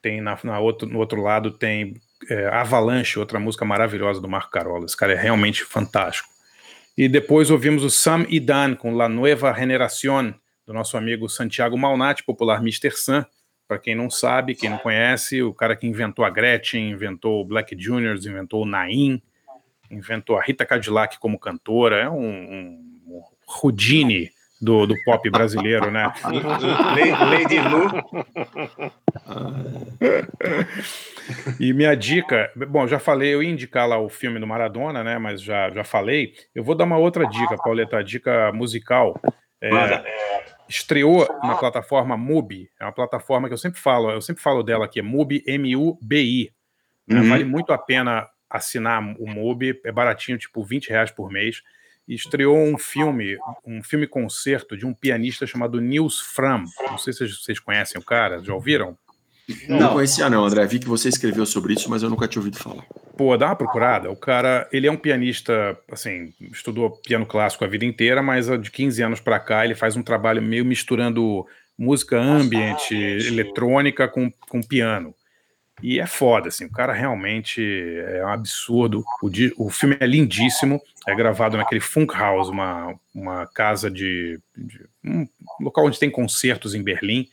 Tem na, na outro, no outro lado tem é, Avalanche, outra música maravilhosa do Marco Carola. Esse cara é realmente fantástico. E depois ouvimos o Sam e Dan com La Nueva Generación, do nosso amigo Santiago Malnati, popular Mr. Sam. Para quem não sabe, quem não conhece, o cara que inventou a Gretchen, inventou o Black Juniors, inventou o Naim, inventou a Rita Cadillac como cantora, é um, um, um Houdini do, do pop brasileiro, né? Lady Lu. E minha dica, bom, já falei, eu ia indicar lá o filme do Maradona, né? Mas já, já falei. Eu vou dar uma outra dica, Pauleta, dica musical. É, estreou na plataforma Mubi, é uma plataforma que eu sempre falo, eu sempre falo dela aqui, é Mubi, M-U-B-I. Né? Uhum. Vale muito a pena assinar o Mubi, é baratinho, tipo 20 reais por mês. E estreou um filme, um filme concerto de um pianista chamado Nils Fram. Não sei se vocês- conhecem o cara, já ouviram? Não, não conhecia não, André. Vi que você escreveu sobre isso, mas eu nunca tinha ouvido falar. Pô, dá uma procurada. O cara, ele é um pianista, assim, estudou piano clássico a vida inteira, mas de 15 anos pra cá ele faz um trabalho meio misturando música ambient, eletrônica com, com piano. E é foda, assim, o cara realmente é um absurdo. O, di- o filme é lindíssimo, é gravado naquele Funkhaus, uma, uma casa de, de- um local onde tem concertos em Berlim.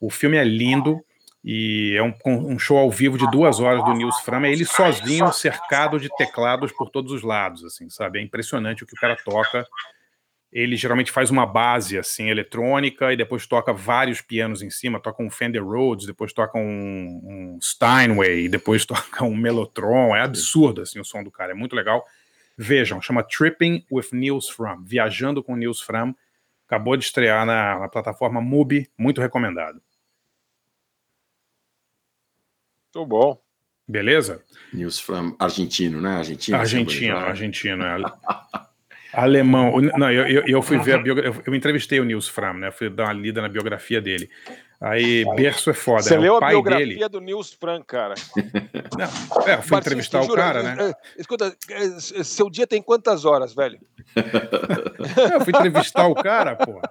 O filme é lindo e é um, um show ao vivo de duas horas do Nils Fram. É ele sozinho, cercado de teclados por todos os lados, assim, sabe? É impressionante o que o cara toca. Ele geralmente faz uma base assim eletrônica e depois toca vários pianos em cima, toca um Fender Rhodes, depois toca um, um Steinway, depois [laughs] toca um Mellotron. É absurdo assim o som do cara, é muito legal. Vejam, chama Tripping with Nils Fram, Viajando com Nils Fram. Acabou de estrear na, na plataforma Mubi, muito recomendado. Muito bom. Beleza? Nils Fram, argentino, né? Argentino. Argentino, argentino. É. [laughs] Alemão. Não, eu, eu, eu fui ver a biografia. Eu entrevistei o Nils Fram, né? Fui dar uma lida na biografia dele. Aí, berço é foda. Você é leu o a biografia dele. do Nils Frank, cara. [laughs] Não, é, eu fui entrevistar o cara, né? É, Escuta, é, seu dia tem quantas horas, velho? [laughs] É, [laughs] eu fui entrevistar o cara, pô. [laughs]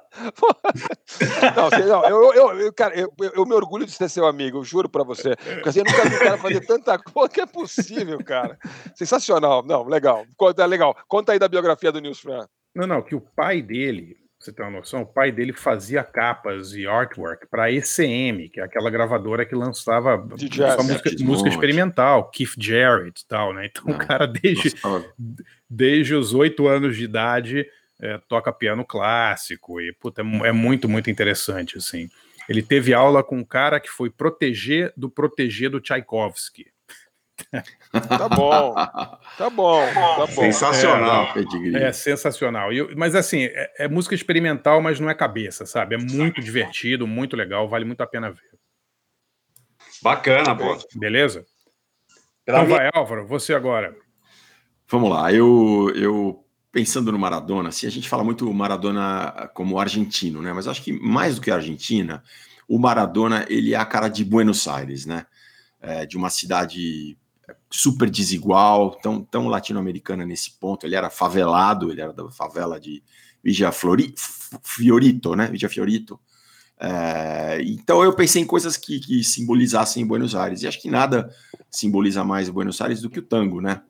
Não, não, eu, eu, eu- cara, eu, eu- eu me orgulho de ser seu amigo, eu juro pra você. Porque assim, eu nunca vi um cara fazer tanta [laughs] coisa que é possível, cara. Sensacional. Não, legal. Conta, legal. Conta aí da biografia do Nils Frank. Não, não, que o pai dele, pra você ter uma noção, o pai dele fazia capas e artwork para ECM, que é aquela gravadora que lançava jazz. música, Depeche música experimental, Keith Jarrett e tal, né? Então Não. o cara desde, desde os oito anos de idade é, toca piano clássico e puta, é, é muito, muito interessante, assim. Ele teve aula com um cara que foi proteger do proteger do Tchaikovsky. Tá bom, tá bom, tá bom. Sensacional. pedigree. É sensacional. E eu- mas assim, é, é música experimental, mas não é cabeça, sabe? É muito divertido, muito legal, vale muito a pena ver. Bacana, pô. Beleza? Pra Então mim- vai, Álvaro, você agora. Vamos lá, eu, eu pensando no Maradona, assim, a gente fala muito Maradona como argentino, né? Mas acho que mais do que a Argentina, o Maradona ele é a cara de Buenos Aires, né? É, de uma cidade super desigual, tão, tão latino-americana nesse ponto. Ele era favelado, ele era da favela de Villa Flori, Fiorito, né? Villa Fiorito. É, então eu pensei em coisas que, que simbolizassem Buenos Aires. E acho que nada simboliza mais Buenos Aires do que o tango, né?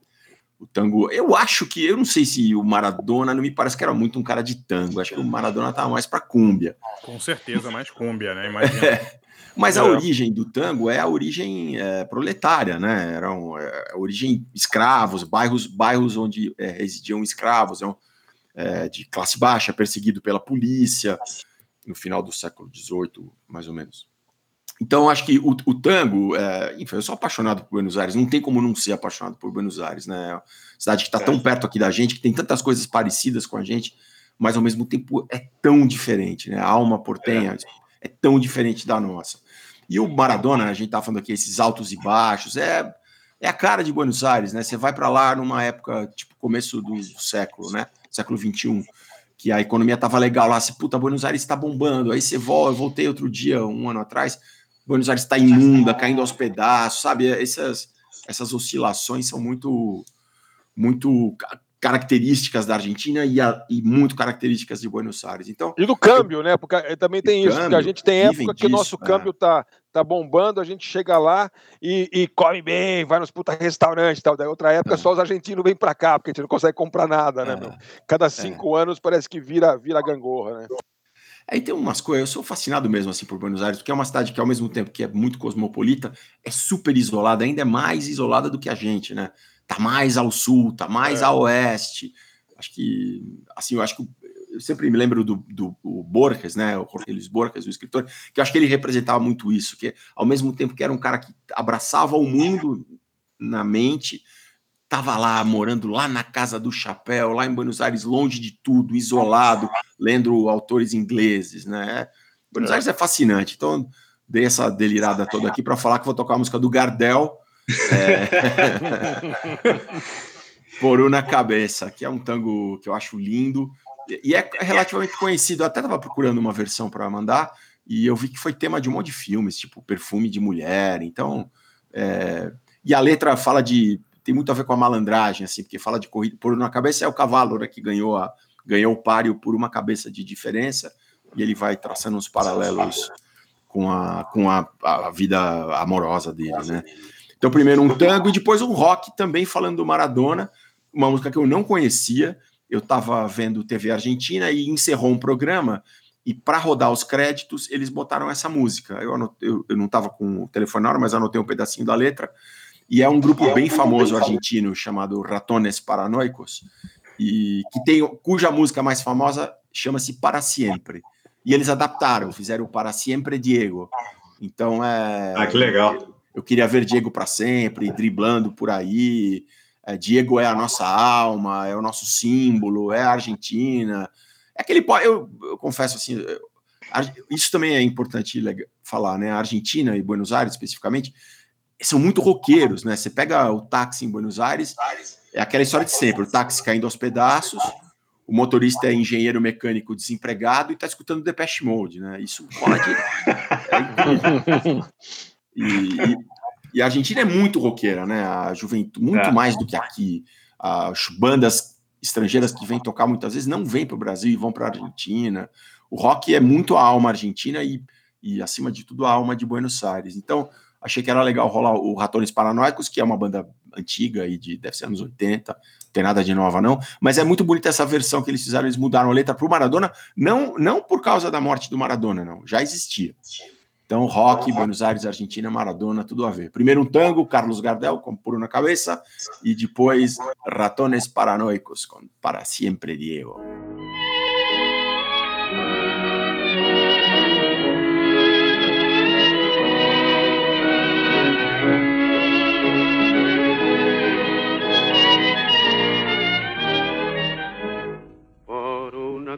O tango, eu acho que, eu não sei se o Maradona, não me parece que era muito um cara de tango, acho que o Maradona tava mais para cúmbia. Com certeza, mais cúmbia, né? Imagina. [laughs] Mas a É. origem do tango é a origem é, proletária, né? Eram é, a origem escravos, bairros, bairros onde é, residiam escravos, eram, é, de classe baixa, perseguido pela polícia no final do século XVIII, mais ou menos. Então, acho que o, o tango, é, enfim, eu sou apaixonado por Buenos Aires, não tem como não ser apaixonado por Buenos Aires, né? É cidade que está tão perto aqui da gente, que tem tantas coisas parecidas com a gente, mas ao mesmo tempo é tão diferente, né? A alma portenha é, tão diferente da nossa. E o Maradona, a gente tá falando aqui, esses altos e baixos, é, é a cara de Buenos Aires, né? Você vai para lá numa época, tipo, começo do século, né? Século XXI, que a economia tava legal lá, você, puta, Buenos Aires está bombando, aí você volta, eu voltei outro dia, um ano atrás, Buenos Aires está imunda, caindo aos pedaços, sabe? Essas, essas oscilações são muito, muito ca- características da Argentina e, a- e muito características de Buenos Aires. Então, E do câmbio, né? Porque eh, também tem isso, porque a câmbio, gente tem época que o nosso é. câmbio tá, tá bombando, a gente chega lá e, e come bem, vai nos puta restaurantes e tal. Daí outra época É. só os argentinos vêm pra cá, porque a gente não consegue comprar nada, né, É. Cada cinco anos parece que vira, vira gangorra, né? Aí tem umas coisas, eu sou fascinado mesmo assim por Buenos Aires, porque é uma cidade que ao mesmo tempo que é muito cosmopolita, é super isolada, ainda é mais isolada do que a gente, né? Tá mais ao sul, tá mais É. a oeste. Acho que, assim, eu acho que eu sempre me lembro do, do, o Borges, né? O Jorge Borges, o escritor, que eu acho que ele representava muito isso, que ao mesmo tempo que era um cara que abraçava o mundo na mente, tava lá morando lá na casa do chapéu, lá em Buenos Aires, longe de tudo, isolado, lendo autores ingleses, né? Buenos Aires é fascinante. Então dei essa delirada toda aqui para falar que vou tocar a música do Gardel. É... [laughs] Poru na cabeça, que é um tango que eu acho lindo e é relativamente conhecido. Eu até estava procurando uma versão para mandar e eu vi que foi tema de um monte de filmes, tipo Perfume de Mulher. Então, é... e a letra fala de tem muito a ver com a malandragem, assim, porque fala de corrida. Por na cabeça é o cavalo, né, que ganhou, a, ganhou o páreo por uma cabeça de diferença, e ele vai traçando uns paralelos com a, com a, a vida amorosa dele, né? Então, primeiro um tango e depois um rock também falando do Maradona, uma música que eu não conhecia. Eu estava vendo TV Argentina e encerrou um programa, e para rodar os créditos, eles botaram essa música. Eu, anotei, eu, eu não estava com o telefone na hora, mas anotei um pedacinho da letra. E é um grupo bem famoso argentino chamado Ratones Paranoicos, e que tem cuja música mais famosa chama-se Para Siempre. E eles adaptaram, fizeram o Para Siempre Diego. Então é. Ah, que legal. Eu, eu queria ver Diego para sempre, driblando por aí. É, Diego é a nossa alma, é o nosso símbolo, é a Argentina. É aquele. Eu, eu confesso assim, isso também é importante falar, né? A Argentina e Buenos Aires, especificamente, são muito roqueiros, né? Você pega o táxi em Buenos Aires, é aquela história de sempre: o táxi caindo aos pedaços, o motorista é engenheiro mecânico desempregado e está escutando Depeche Mode, né? Isso pode. e, e, e, a Argentina é muito roqueira, né? A juventude, muito é. mais do que aqui. As bandas estrangeiras que vêm tocar muitas vezes não vêm para o Brasil e vão para a Argentina. O rock é muito a alma argentina e, e, acima de tudo, a alma de Buenos Aires. Então, achei que era legal rolar o Ratones Paranoicos, que é uma banda antiga e de deve ser anos 80, não tem nada de nova não, mas é muito bonita essa versão que eles fizeram, eles mudaram a letra para o Maradona, não não por causa da morte do Maradona, não, já existia. Então, rock, Buenos Aires, Argentina, Maradona, tudo a ver. Primeiro um tango, Carlos Gardel, com Puro na Cabeça, e depois Ratones Paranoicos, com Para Siempre Diego.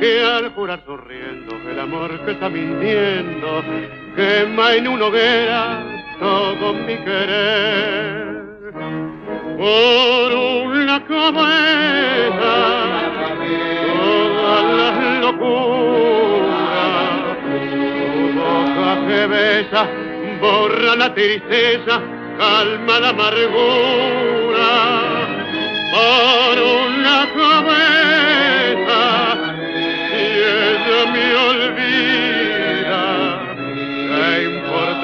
que al jurar sonriendo el amor que está mintiendo quema en una hoguera todo mi querer. Por una cabeza todas las locuras tu boca que besa borra la tristeza calma la amargura. Por una cabeza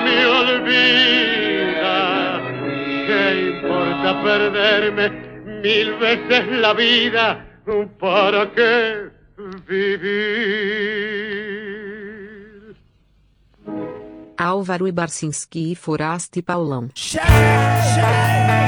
me olvida. ¿Qué importa perderme mil veces la vida? ¿Para qué vivir? Álvaro Ibarcinski e Foraste Paulão. Quisiera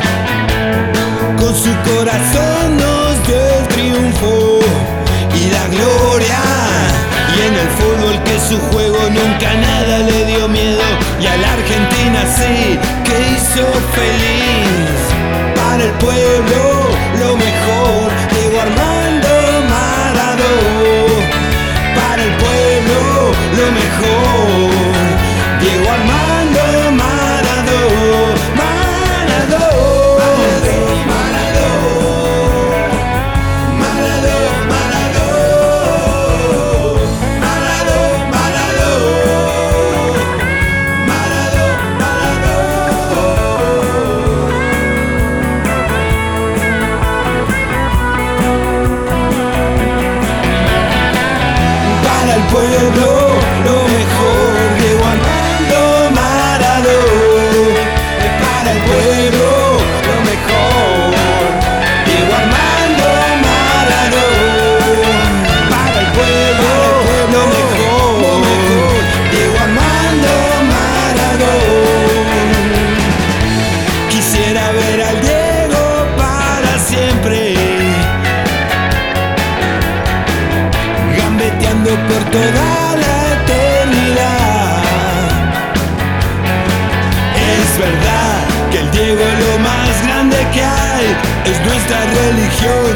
Corazón nos dio triunfo y la gloria. Y en el fútbol que su juego nunca nada le dio miedo. Y a la Argentina sí que hizo feliz. Para el pueblo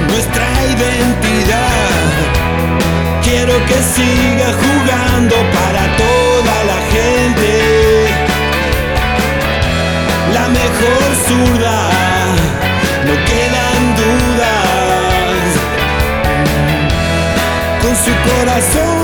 nuestra identidad. Quiero que siga jugando para toda la gente. La mejor zurda, no quedan dudas. Con su corazón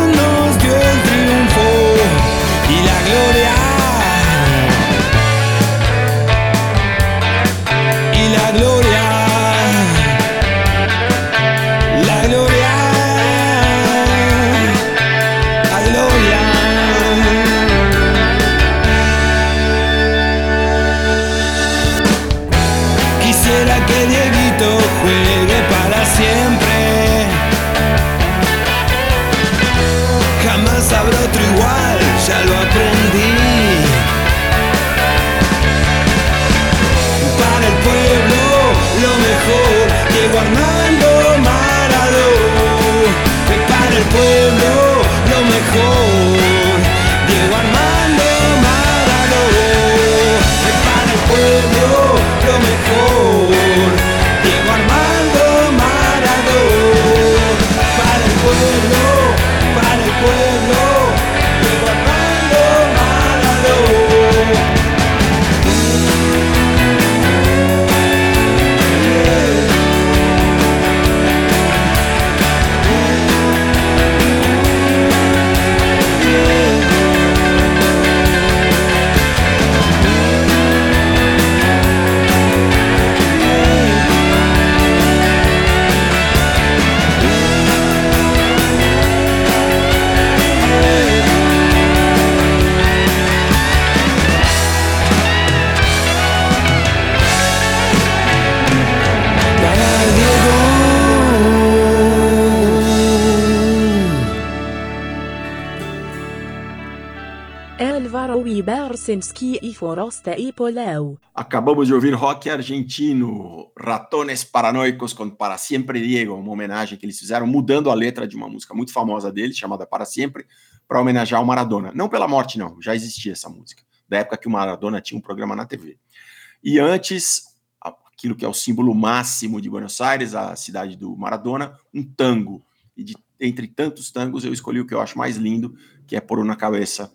Ibersinski e Forasta e Polau. Acabamos de ouvir rock argentino, Ratones Paranoicos com Para Sempre Diego, uma homenagem que eles fizeram mudando a letra de uma música muito famosa dele, chamada Para Sempre, para homenagear o Maradona. Não pela morte, não, já existia essa música, da época que o Maradona tinha um programa na TV. E antes, aquilo que é o símbolo máximo de Buenos Aires, a cidade do Maradona, um tango. E de, entre tantos tangos, eu escolhi o que eu acho mais lindo, que é Pôr na Cabeça,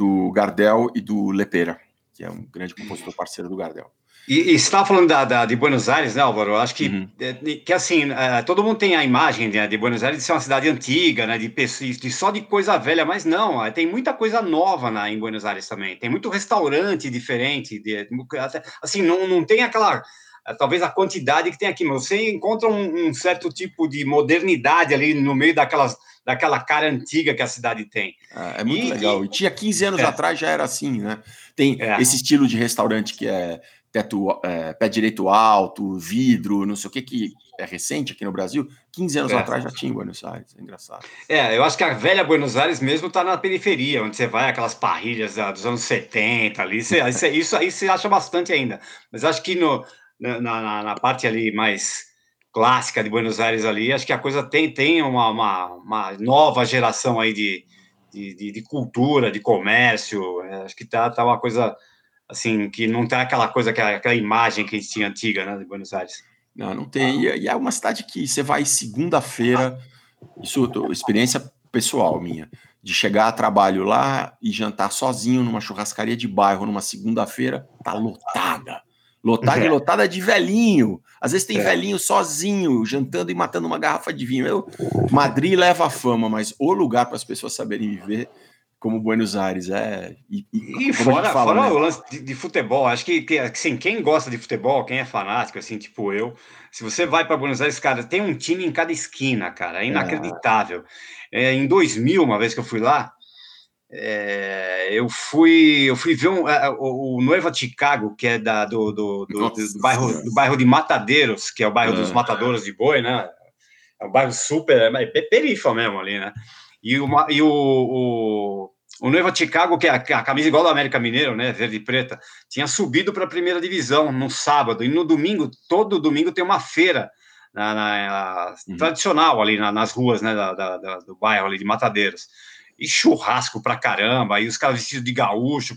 do Gardel e do Lepera, que é um grande compositor parceiro do Gardel. E, e você estava falando da, da, de Buenos Aires, né, Álvaro? Eu acho que, Uhum. é, que assim, é, todo mundo tem a imagem de, de Buenos Aires de ser uma cidade antiga, né, de, pessoas- de só de coisa velha, mas não, é, tem muita coisa nova na, em Buenos Aires também. Tem muito restaurante diferente, de, até- assim, não, não tem aquela, talvez a quantidade que tem aqui, mas você encontra um, um certo tipo de modernidade ali no meio daquelas, daquela cara antiga que a cidade tem. É, é muito E- legal. E tinha 15 anos É. atrás já era assim, né? Tem É. esse estilo de restaurante que é teto, é, pé direito alto, vidro, não sei o que, que é recente aqui no Brasil. 15 anos É. atrás já tinha em Buenos Aires. É engraçado. É, eu acho que a velha Buenos Aires mesmo está na periferia, onde você vai aquelas parrilhas da- dos anos 70 ali, você- isso aí você acha bastante ainda. Mas acho que no, na, na- na parte ali mais clássica de Buenos Aires ali, acho que a coisa tem, tem uma, uma, uma nova geração aí de, de, de- de cultura, de comércio, é, acho que tá, tá uma coisa assim, que não tá aquela coisa, aquela, aquela imagem que a gente tinha antiga, né, de Buenos Aires. Não, não tem. E, é uma cidade que você vai segunda-feira, isso experiência pessoal minha, de chegar a trabalho lá e jantar sozinho numa churrascaria de bairro numa segunda-feira, tá lotada. Lotada e É. lotada de velhinho. Às vezes tem É. velhinho sozinho, jantando e matando uma garrafa de vinho. Eu, Madrid leva a fama, mas o lugar para as pessoas saberem viver como Buenos Aires é. E, e E fora, fala, fora né? o lance de, de futebol, acho que, que assim, quem gosta de futebol, quem é fanático, assim, tipo eu, se você vai para Buenos Aires, cara, tem um time em cada esquina, cara, é inacreditável. É, em 2000, uma vez que eu fui lá, é, eu fui eu fui ver um, é, o, o Nueva Chicago, que é da, do, do, do, Nossa do bairro, do bairro de Matadeiros, que é o bairro dos É. matadores de boi, né? É um bairro super, é pe- perifa mesmo ali, né? E, uma, e o, o, o Nueva Chicago, que é a, é a camisa igual do América Mineiro, né? Verde e preta, tinha subido para a primeira divisão no sábado. E no domingo, todo domingo tem uma feira na, na uhum. tradicional ali na, nas ruas, né, da, da, do bairro ali de Matadeiros. E churrasco pra caramba, e os caras vestidos de gaúcho,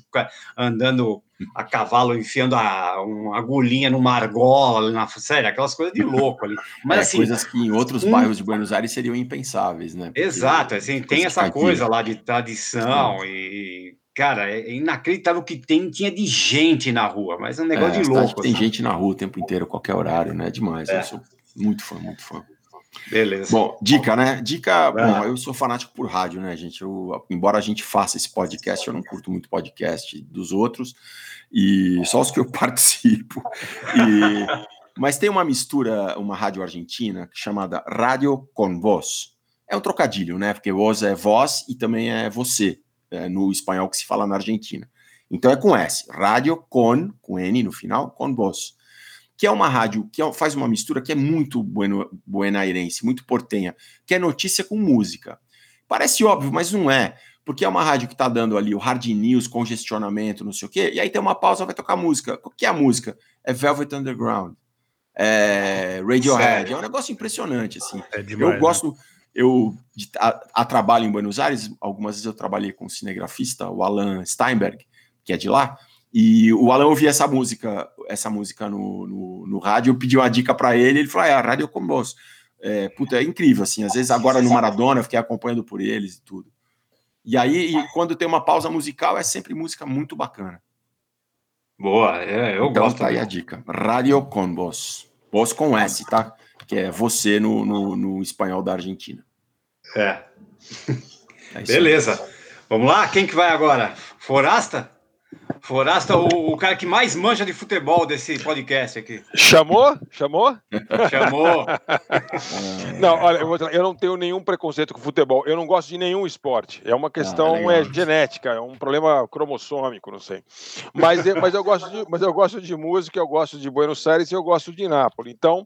andando a cavalo, enfiando a, uma agulhinha numa argola, na, sério, aquelas coisas de louco ali. [laughs] Mas é, assim. Coisas que em outros um... bairros de Buenos Aires seriam impensáveis, né? Porque Exato, assim, tem essa coisa lá de tradição e Cara, é inacreditável que tem, tinha de gente na rua, mas é um negócio é, de louco. Tem assim. gente na rua o tempo inteiro, qualquer horário, né? Demais. É. Eu sou muito fã, muito fã. Beleza. Bom, dica, né? Dica. Bom, eu sou fanático por rádio, né, gente? Eu, embora a gente faça esse podcast, eu não curto muito podcast dos outros, e só os que eu [laughs] participo. E, mas tem uma mistura, uma rádio argentina chamada Rádio con Voz. É um trocadilho, né? Porque voz é voz e também é você é, no espanhol que se fala na Argentina. Então é com S, rádio con, com N no final, con voz. Que é uma rádio que é, faz uma mistura que é muito bueno, buenairense, muito portenha, que é notícia com música. Parece óbvio, mas não é. Porque é uma rádio que está dando ali o hard news, congestionamento, não sei o quê, e aí tem uma pausa, vai tocar música. O que é a música? É Velvet Underground, é Radiohead, Sério? é um negócio impressionante, assim. É demais, eu gosto, né? eu a, a, trabalho em Buenos Aires, algumas vezes eu trabalhei com um cinegrafista, o Alan Steinberg, que é de lá, e o Alan ouvia essa música, essa música no, no, no rádio, eu pedi uma dica para ele, ele falou, ah, é a rádio como é, puta, é incrível, assim, às vezes agora no Maradona eu fiquei acompanhando por eles e tudo. E aí, e quando tem uma pausa musical, é sempre música muito bacana. Boa, é, eu então, gosto. Tá aí a dica. Radio con vos. Vos com S, tá? que é você no, no, no espanhol da Argentina. É. é Beleza. Aí. Vamos lá? Quem que vai agora? Forasta? Forasta, o, o, cara que mais manja de futebol desse podcast aqui. Chamou? Chamou? Chamou. [laughs] não, olha, eu, eu, não tenho nenhum preconceito com futebol. Eu não gosto de nenhum esporte. É uma questão ah, é, genética, é um problema cromossômico, não sei. Mas, mas, eu gosto de, mas eu gosto de música, eu gosto de Buenos Aires e eu gosto de Nápoles. Então,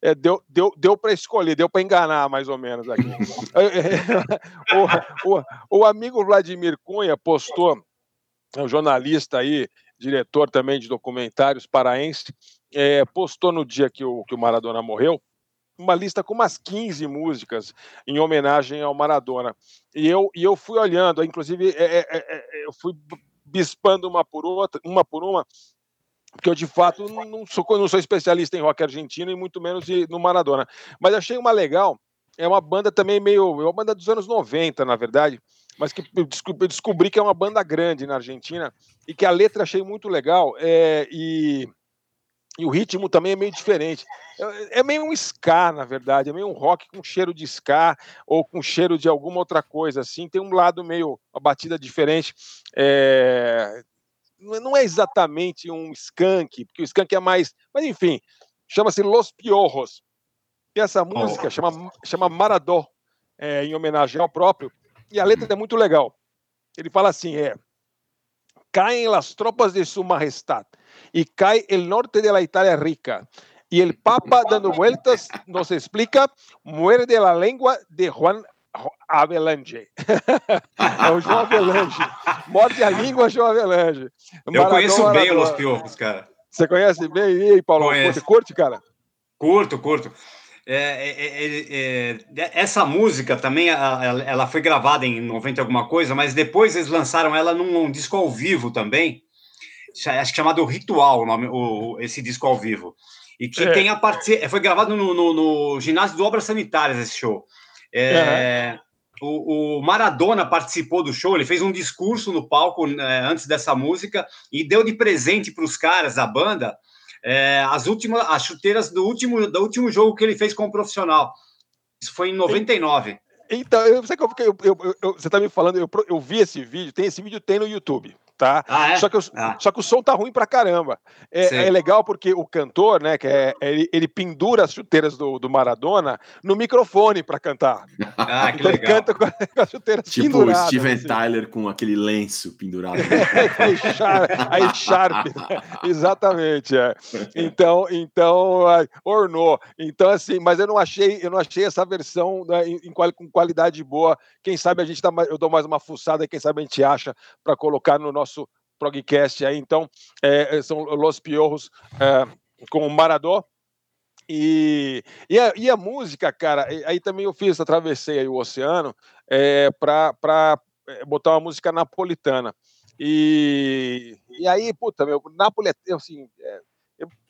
é, deu, deu, deu para escolher, deu para enganar mais ou menos aqui. [laughs] [laughs] o, o, o, amigo Vladimir Cunha postou, é um jornalista aí, diretor também de documentários paraense, é, postou no dia que o, que o Maradona morreu, uma lista com umas 15 músicas em homenagem ao Maradona. E eu, e eu fui olhando, inclusive é, é, é, é eu fui bispando uma por outra, uma por uma, porque eu de fato não sou, não sou especialista em rock argentino e muito menos no Maradona. Mas achei uma legal, é uma banda também meio. É uma banda dos anos 90, na verdade, mas que eu descobri, que é uma banda grande na Argentina e que a letra achei muito legal. É, e, e o ritmo também é meio diferente. É, é meio um ska, na verdade, é meio um rock com cheiro de ska ou com cheiro de alguma outra coisa assim. Tem um lado meio uma batida diferente. É, não é exatamente um skunk, porque o skunk é mais. Mas enfim, chama-se Los Piorros. E essa música oh. chama, chama Maradó, é, em homenagem ao próprio. E a letra é muito legal. Ele fala assim: é. Caem las tropas de su majestad e cai el norte de la Italia rica. E el Papa, dando vueltas, nos explica: muerde la lengua de Juan Avelange. [laughs] é o João Avelange. Morde a língua, João Avelange. Eu conheço bem Los Piojos, cara. Você conhece bem? E aí, Paulo? Você curte, cara? Curto, curto. É, é, é, é essa música também, ela foi gravada em 90 alguma coisa, mas depois eles lançaram ela num disco ao vivo também, acho que chamado Ritual, o nome, o, esse disco ao vivo. E que é. tem a parte. Foi gravado no, no, no ginásio de obras sanitárias esse show. É, o, o, Maradona participou do show, ele fez um discurso no palco né, antes dessa música e deu de presente para os caras da banda é, as últimas as chuteiras do último, do último jogo que ele fez como profissional. Isso foi em 99. Então, eu, eu, eu, eu, você tá me falando, eu, eu vi esse vídeo, tem esse vídeo tem no YouTube tá? Ah, é? só, que o, ah. só que o som tá ruim pra caramba. É, é legal porque o cantor, né, que é, ele, ele pendura as chuteiras do, do Maradona no microfone para cantar. [laughs] Ah, que então legal. Ele canta com, com as chuteiras tipo penduradas. Tipo Steven assim. Tyler com aquele lenço pendurado. [laughs] aí, Sharp, aí Sharp né? [laughs] exatamente, é. Então, então ornou. Então assim, mas eu não achei, eu não achei essa versão né, em, em, com qualidade boa. Quem sabe a gente dá, eu dou mais uma fuçada, quem sabe a gente acha para colocar no nosso nosso progcast aí. Então, é, é, são Los Piorros é, com o Maradó. E, e, a, e a música, cara, aí também eu fiz, atravessei aí o oceano é, para é, botar uma música napolitana. E, e aí, puta, meu, Nápoles é assim, é,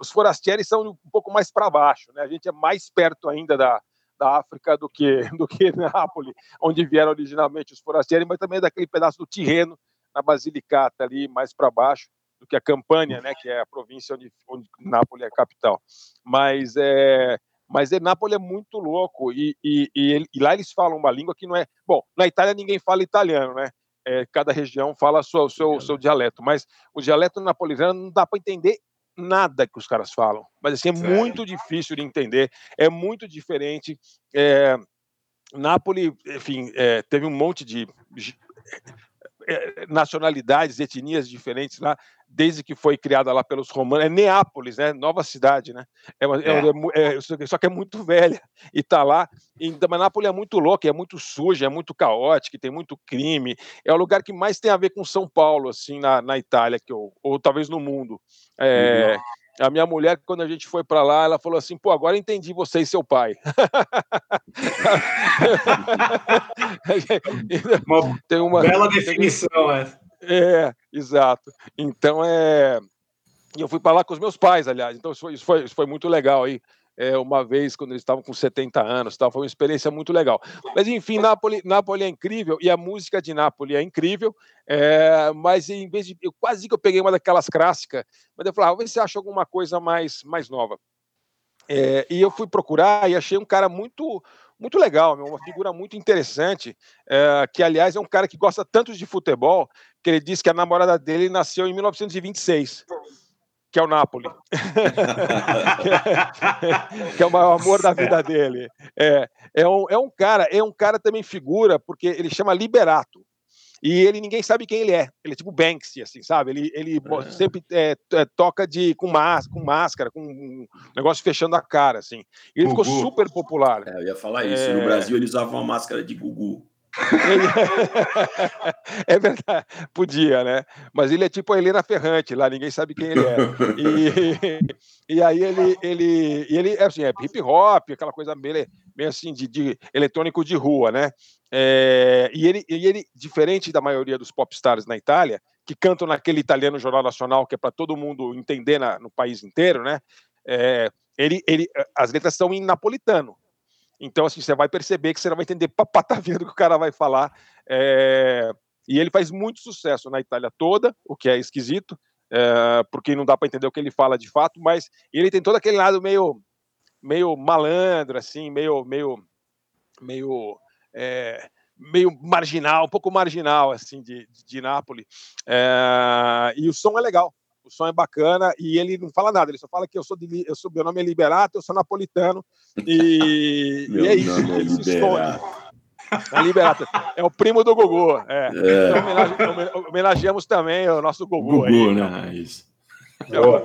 os forastieri são um pouco mais para baixo, né? A gente é mais perto ainda da, da África do que [laughs] do que Nápoles, onde vieram originalmente os forastieri, mas também daquele pedaço do Tirreno, na Basilicata ali mais para baixo do que a Campânia, né? Que é a província onde, onde Nápoles é a capital. Mas é mas é, Nápoles é muito louco e, e, e, e, lá eles falam uma língua que não é bom. Na Itália ninguém fala italiano, né? É, cada região fala o seu, seu, seu dialeto, mas o dialeto napolitano não dá para entender nada que os caras falam. Mas assim, é muito difícil de entender, é muito diferente. É, Nápoles, enfim, é, teve um monte de nacionalidades, etnias diferentes lá, desde que foi criada lá pelos romanos. É Neápolis, né? Nova cidade, né? É, é. é, é só que é muito velha [laughs] e tá lá. Então, mas Nápoles é muito louca, é muito suja, é muito caótica, tem muito crime. É o lugar que mais tem a ver com São Paulo, assim, na, na Itália, que eu, ou talvez no mundo. É. A minha mulher, quando a gente foi para lá, ela falou assim: pô, agora entendi você e seu pai. [laughs] uma, [laughs] Tem uma bela definição, essa. É, exato. Então é. Eu fui para lá com os meus pais, aliás. Então isso foi, isso foi, isso foi muito legal aí. É, uma vez, quando eles estavam com 70 anos, tal, foi uma experiência muito legal. Mas, enfim, Nápoles, Nápoles é incrível e a música de Nápoles é incrível. É, mas, em vez de. Eu, quase que eu peguei uma daquelas clássicas, mas eu falei, ah, ver se acha alguma coisa mais, mais nova. É, e eu fui procurar e achei um cara muito muito legal, uma figura muito interessante, é, que aliás é um cara que gosta tanto de futebol que ele disse que a namorada dele nasceu em 1926 que é o Napoli, [laughs] que é o maior amor da vida dele. É, é, um, é um cara, é um cara também figura, porque ele chama Liberato. E ele ninguém sabe quem ele é. Ele é tipo Banksy, assim, sabe? Ele, ele é. sempre é, é, toca de com, más, com máscara, com um negócio fechando a cara, assim. E ele Gugu. ficou super popular. É, eu ia falar isso. No é. Brasil ele usava uma máscara de Gugu. [laughs] é verdade, podia, né? Mas ele é tipo a Helena Ferrante lá, ninguém sabe quem ele é. E, e aí ele, ele, ele é assim, é hip hop, aquela coisa meio, meio assim de, de eletrônico de rua, né? É, e, ele, e ele, diferente da maioria dos popstars na Itália, que cantam naquele italiano jornal nacional que é para todo mundo entender na, no país inteiro, né? É, ele, ele, as letras são em napolitano. Então, assim, você vai perceber que você não vai entender papatavia do que o cara vai falar. É... E ele faz muito sucesso na Itália toda, o que é esquisito, é... porque não dá para entender o que ele fala de fato, mas ele tem todo aquele lado meio, meio malandro, assim, meio, meio, meio, é... meio marginal, um pouco marginal, assim, de, de, de Nápoles. E o som é legal som é bacana e ele não fala nada, ele só fala que eu sou de, eu sou meu nome é Liberato, eu sou napolitano e, [laughs] e é isso, é ele se esconde. É Liberato. É o primo do Gugu. É. é. Então, homenage, homenageamos também o nosso Gugu. Gugu, aí, né? Isso. Então,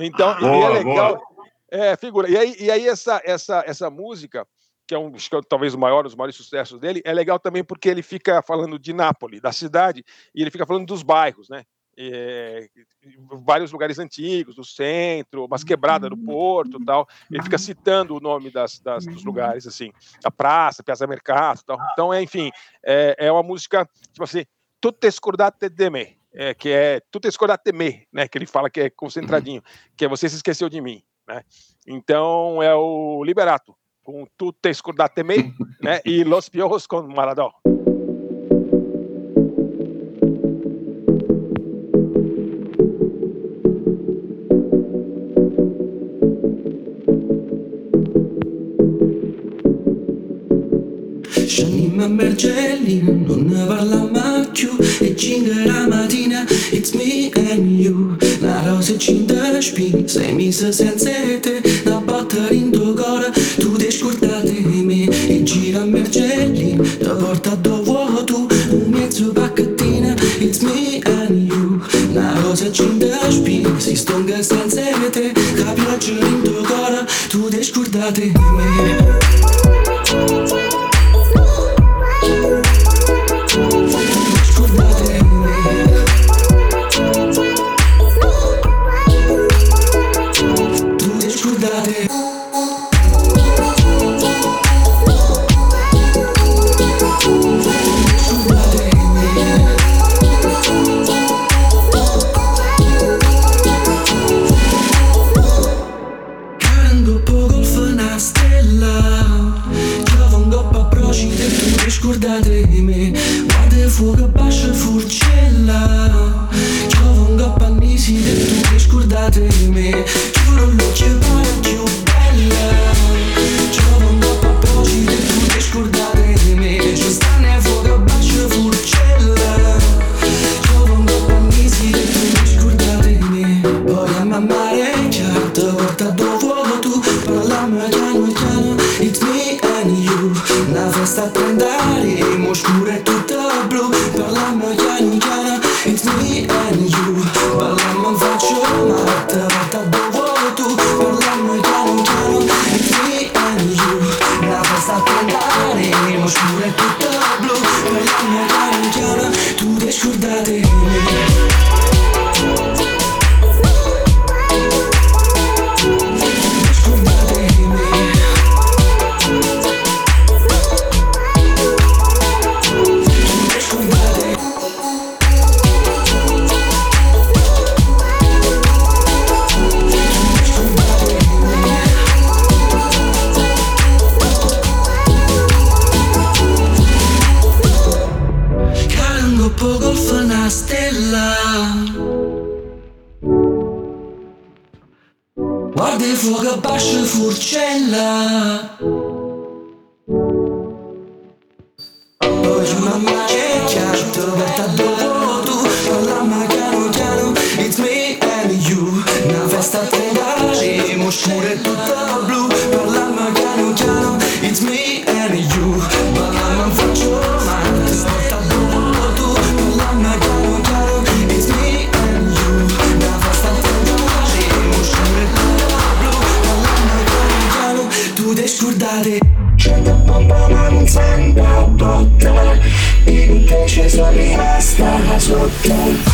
então boa, e é legal. Boa. É, figura. E aí, e aí essa, essa, essa música, que é um que é talvez o maior, os maiores sucessos dele, é legal também porque ele fica falando de Nápoles, da cidade, e ele fica falando dos bairros, né? É, vários lugares antigos, do centro, umas quebradas no porto tal. Ele fica citando o nome das, das, dos lugares, assim, a praça, Piazza Mercato tal. Então, é, enfim, é, é uma música, tipo assim, tutte scordate de me, é, que é tutte scordate me, né, que ele fala que é concentradinho, que é você se esqueceu de mim, né. Então, é o Liberato, com tutte scordate me, né, e Los Piojos com Maradó. Scendi a Mergellina, non ne parla mai più. E cinque la mattina, it's me and you. La rosa cinta spina, sei messa senza te. Da battere furcella. Oggi mamma c'è. That's what.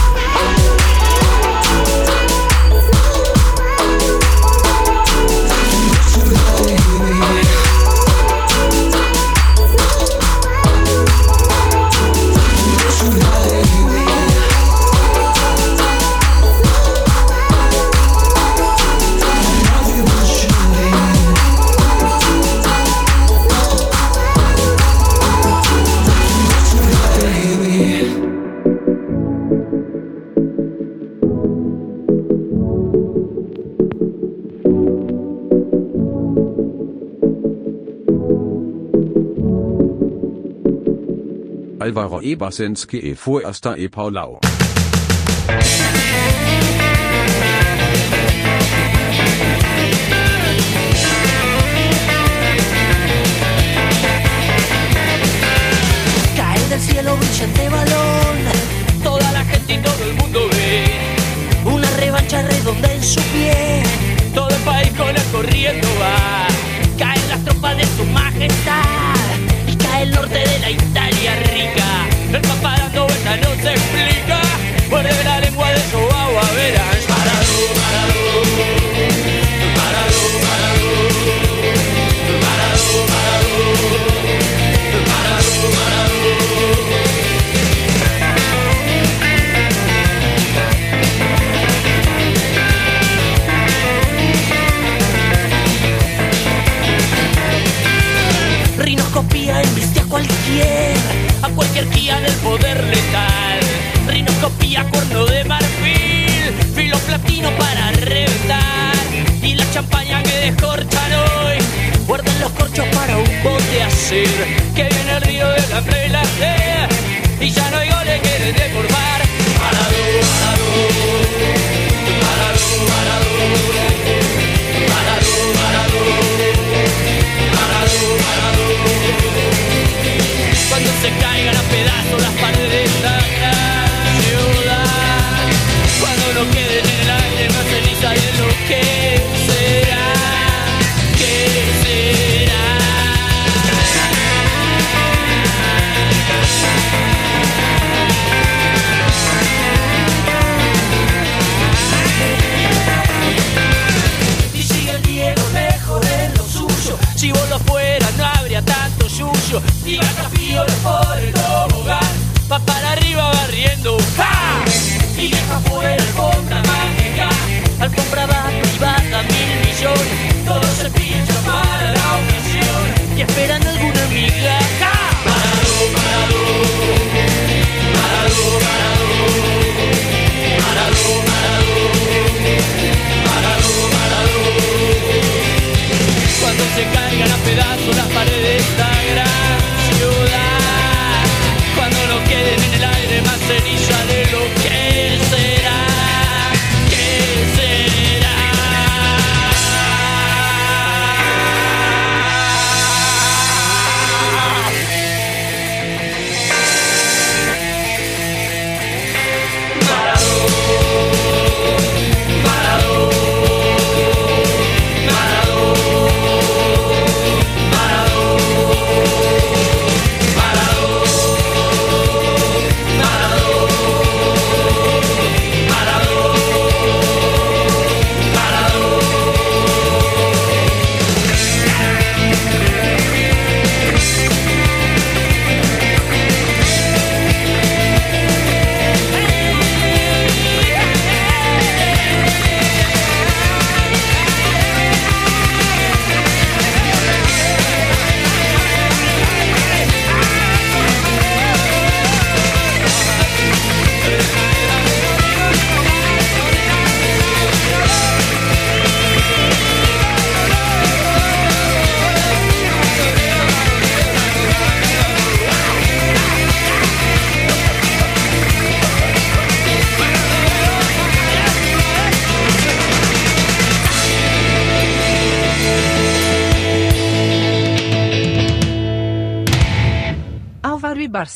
Alvaro Ebersenski e Fuersta e Paulau. Cae del cielo brillante balón, toda la gente y todo el mundo ve una revancha redonda en su pie. Todo el país con el corriendo va, caen las tropas de su majestad se explica, cualquier guía del poder letal. Rinoscopía cuerno de marfil, filo platino para reventar. Y la champaña que descorchan hoy, guarden los corchos para un bote hacer. Que viene el río de la fe y ya no hay goles que de deformar. acaso las paredes sacran ciudad. Cuando no quede en el aire más ceniza de lo que será, que será. Y si el Diego mejor lo suyo, si vos lo no habría tanto y vacío por el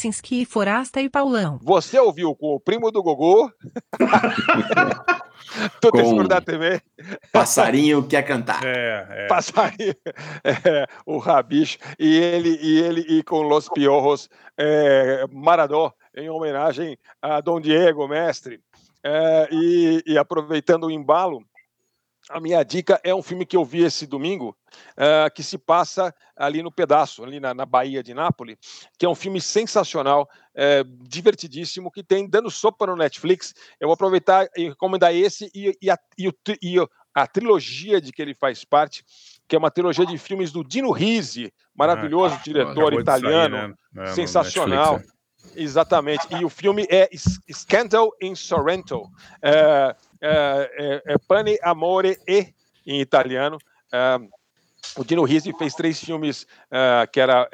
Barcinski, Forasta e Paulão. Você ouviu com o primo do Gogô? [laughs] Tudo Com- da TV. Passarinho quer cantar. É, é. Passarinho, [laughs] é, o Rabicho, e ele, e ele e com Los Piorros, é, Maradó, em homenagem a Dom Diego, mestre. É, e, e aproveitando o embalo, a minha dica é um filme que eu vi esse domingo, é, que se passa ali no pedaço, ali na, na Bahia de Nápoles, que é um filme sensacional, é, divertidíssimo, que tem dando sopa no Netflix. Eu vou aproveitar e recomendar esse e, e a, e o e a trilogia de que ele faz parte, que é uma trilogia de filmes do Dino Risi, maravilhoso diretor Acabou de sair, italiano, né? É, sensacional. Netflix, Exatamente. E o filme é Scandal in Sorrento. É, é, é, é Pane, Amore e, em italiano. É, o Dino Risi fez três filmes é, que era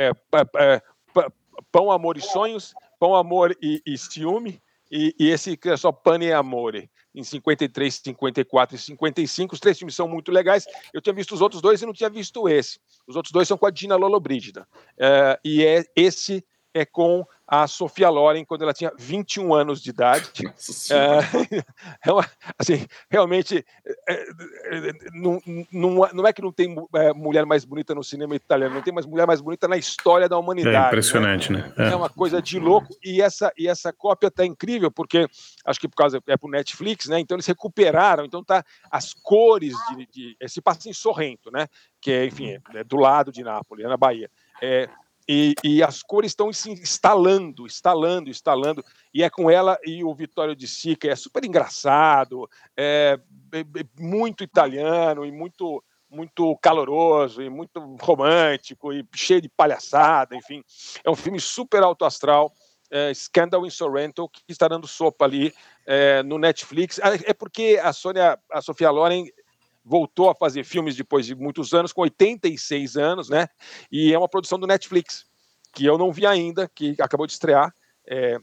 Pão, Amor e Sonhos, Pão, Amor e, e Ciúme, e, e esse que é só Pane e Amore, em 53, 54 e 55. Os três filmes são muito legais. Eu tinha visto os outros dois e não tinha visto esse. Os outros dois são com a Dina Lollobrigida. É, e é esse é com a Sofia Loren quando ela tinha 21 anos de idade. [laughs] É, [laughs] é uma- assim, realmente, é, é, não, não, não é que não tem é, mulher mais bonita no cinema italiano, não tem mais mulher mais bonita na história da humanidade. É né? impressionante, né? É. uma coisa de louco. E essa, e essa cópia tá incrível, porque acho que por causa é pro Netflix, né? Então eles recuperaram. Então tá as cores de. de esse passa em Sorrento, né? Que é, enfim, é do lado de Nápoles, é na Bahia. É, e, e as cores estão se instalando, instalando, instalando. E é com ela e o Vittorio de Sica. É super engraçado, é, é- é muito italiano e muito muito caloroso e muito romântico e cheio de palhaçada, enfim. É um filme super alto astral, é, Scandal in Sorrento, que está dando sopa ali é, no Netflix. Ah, É porque a Sônia, a Sofia Loren voltou a fazer filmes depois de muitos anos, com 86 anos, né? E é uma produção do Netflix, que eu não vi ainda, que acabou de estrear. É,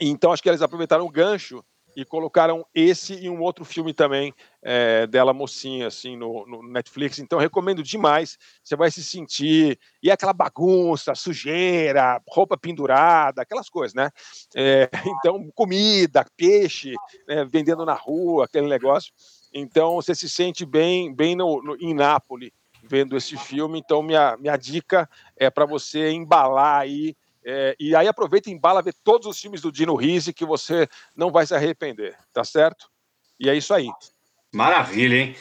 então acho que eles aproveitaram o gancho e colocaram esse e um outro filme também é, dela mocinha assim no, no Netflix. Então recomendo demais. Você vai se sentir e é aquela bagunça, sujeira, roupa pendurada, aquelas coisas, né? É, [laughs] então comida, peixe, né, vendendo na rua, aquele negócio. Então você se sente bem, bem no, no- em Nápoles vendo esse filme. Então minha minha dica é para você embalar aí é, e aí aproveita e embala ver todos os filmes do Dino Risi que você não vai se arrepender, tá certo? E é isso aí. Maravilha, hein?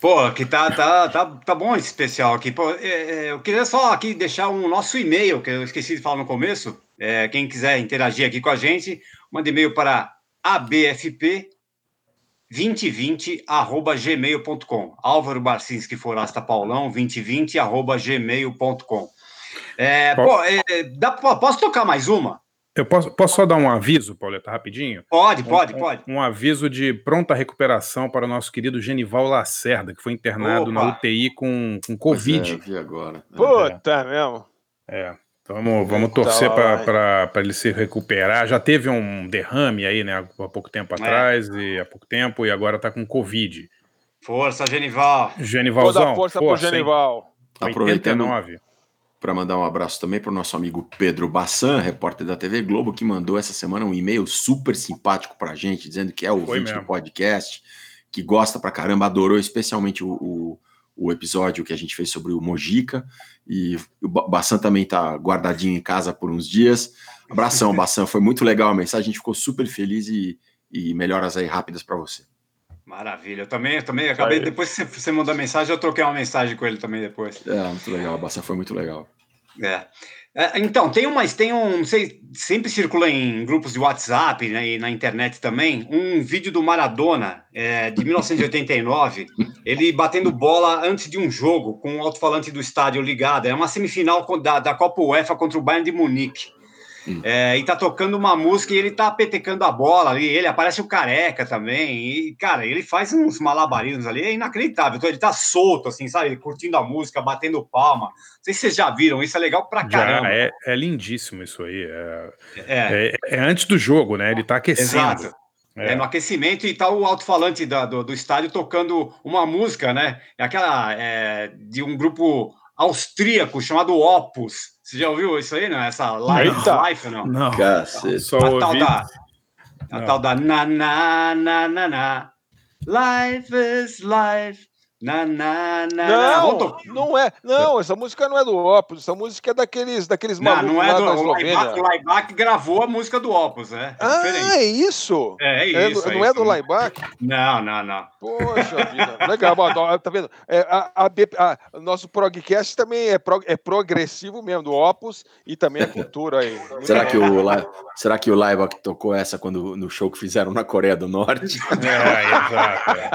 Pô, que tá, tá, tá, tá bom esse especial aqui. Pô, é, é, eu queria só aqui deixar um nosso e-mail, que eu esqueci de falar no começo. É, quem quiser interagir aqui com a gente, manda e-mail para abfp 2020 arroba gmail.com. Álvaro Barcinski Forasta Paulão 2020 arroba gmail.com. É, pô, é, dá, posso tocar mais uma? Eu posso, posso só dar um aviso, Pauleta, rapidinho? Pode, Um- pode, um, pode. Um aviso de pronta recuperação para o nosso querido Genival Lacerda, que foi internado na Opa. UTI com, com é, Covid. eu vi agora. Puta mesmo. É. Vamos, vamos Eita, torcer para ele se recuperar. Já teve um derrame aí, né? Há pouco tempo atrás, e há pouco tempo, e agora tá com Covid. Força, Genival. Genivalzão, Toda a força, pro hein? Genival. Aproveitando 89. para mandar um abraço também para o nosso amigo Pedro Bassan, repórter da TV Globo, que mandou essa semana um e-mail super simpático para a gente, dizendo que é ouvinte do podcast, que gosta pra caramba, adorou especialmente o, o, o episódio que a gente fez sobre o Mojica, e o Ba- Bassan também tá guardadinho em casa por uns dias. Abração, [laughs] Bassan, foi muito legal a mensagem, a gente ficou super feliz e, e melhoras aí rápidas para você. Maravilha. Eu também, eu também acabei, aí. depois que você, você mandou a mensagem, eu troquei uma mensagem com ele também depois. É, muito legal, Bassan foi muito legal. É. É, então, tem umas, tem um, não sei, sempre circula em grupos de WhatsApp né, e na internet também, um vídeo do Maradona, é, de 1989, [laughs] ele batendo bola antes de um jogo, com o alto-falante do estádio ligado. É uma semifinal da, da Copa UEFA contra o Bayern de Munique. É, e tá tocando uma música e ele tá petecando a bola ali. Ele aparece o careca também. E, cara, ele faz uns malabarismos ali, é inacreditável. Então, ele tá solto, assim, sabe? Curtindo a música, batendo palma. Não sei se vocês já viram, isso é legal pra Já caramba. é, é lindíssimo isso aí. É, É. é- é antes do jogo, né? Ele tá aquecendo. Exato. É. no aquecimento e tá o alto-falante do, do estádio tocando uma música, né? É aquela é, de um grupo austríaco chamado Opus. Você já ouviu isso aí, não? Essa Life, Eita. life não? Não, Cacete. só A tal ouvi. da, a Não. tal da na na na na na. Life is life. Na na na. na. Não, tocar. não é. Não, essa música não é do Opus, essa música é daqueles, daqueles Não, malucos não é lá do o. Laibach, o Laibach gravou a música do Opus, é. é Ah, diferente. é isso? É, É isso. é não é isso. do Laibach? Não, não, não. Poxa vida, legal, bom, ó, tá vendo? É, a, a a- o nosso progcast também é, prog- é progressivo mesmo, do Opus e também a cultura aí. [laughs] Será que o, La- será que o Laibach tocou essa quando, no show que fizeram na Coreia do Norte? É, exato. é.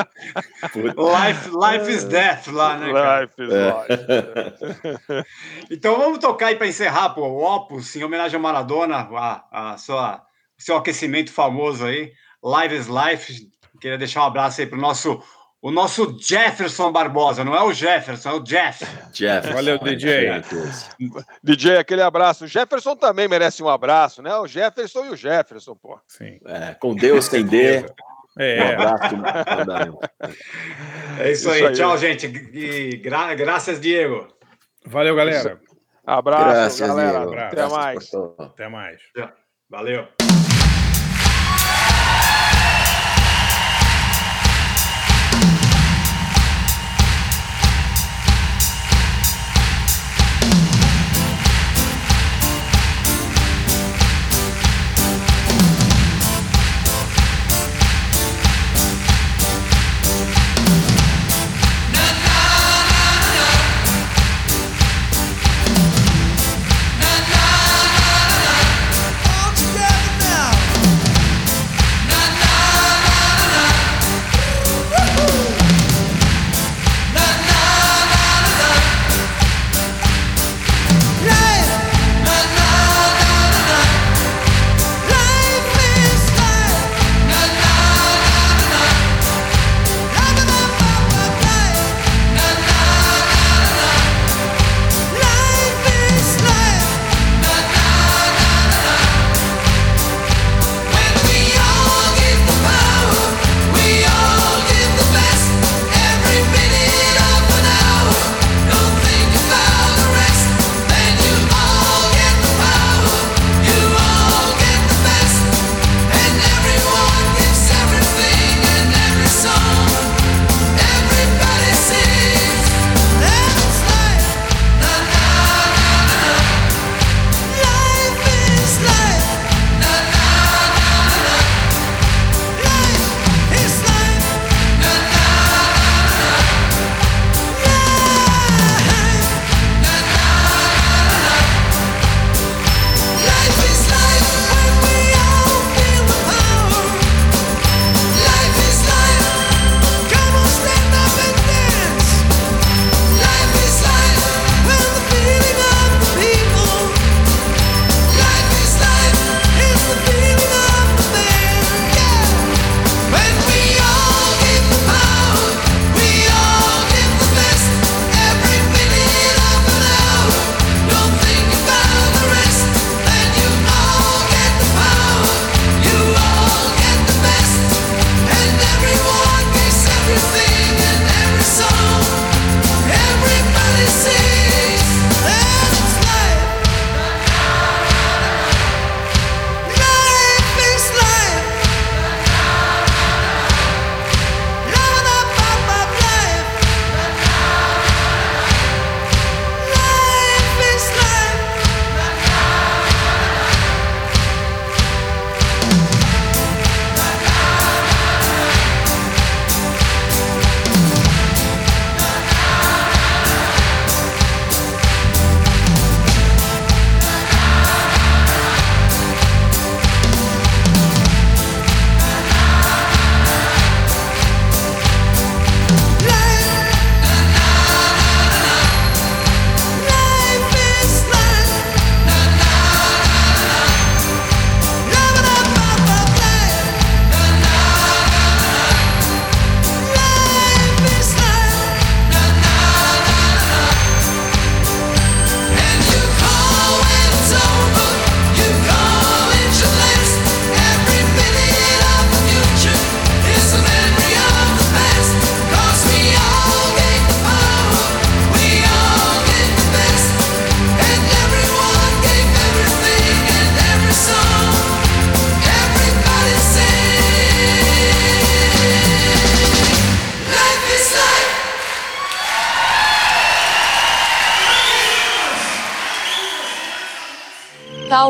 [laughs] Life, life is death lá, né? cara? Life is life. Então vamos tocar aí para encerrar, pô, o Opus, em homenagem ao Maradona, a, a sua, o seu aquecimento famoso aí, Live is Life. Queria deixar um abraço aí pro nosso, o nosso Jefferson Barbosa, não é o Jefferson, é o Jeff. Jeff. Valeu, DJ. DJ, aquele abraço. O Jefferson também merece um abraço, né? O Jefferson e o Jefferson, pô. Sim. É, com Deus sem D. Um É, abraço. mandaram. É isso, Isso aí. aí. tchau, gente. E gra graças, Diego. valeu, galera. Abraço, Graças, galera. Diego. Até Graças mais. Até mais. Valeu.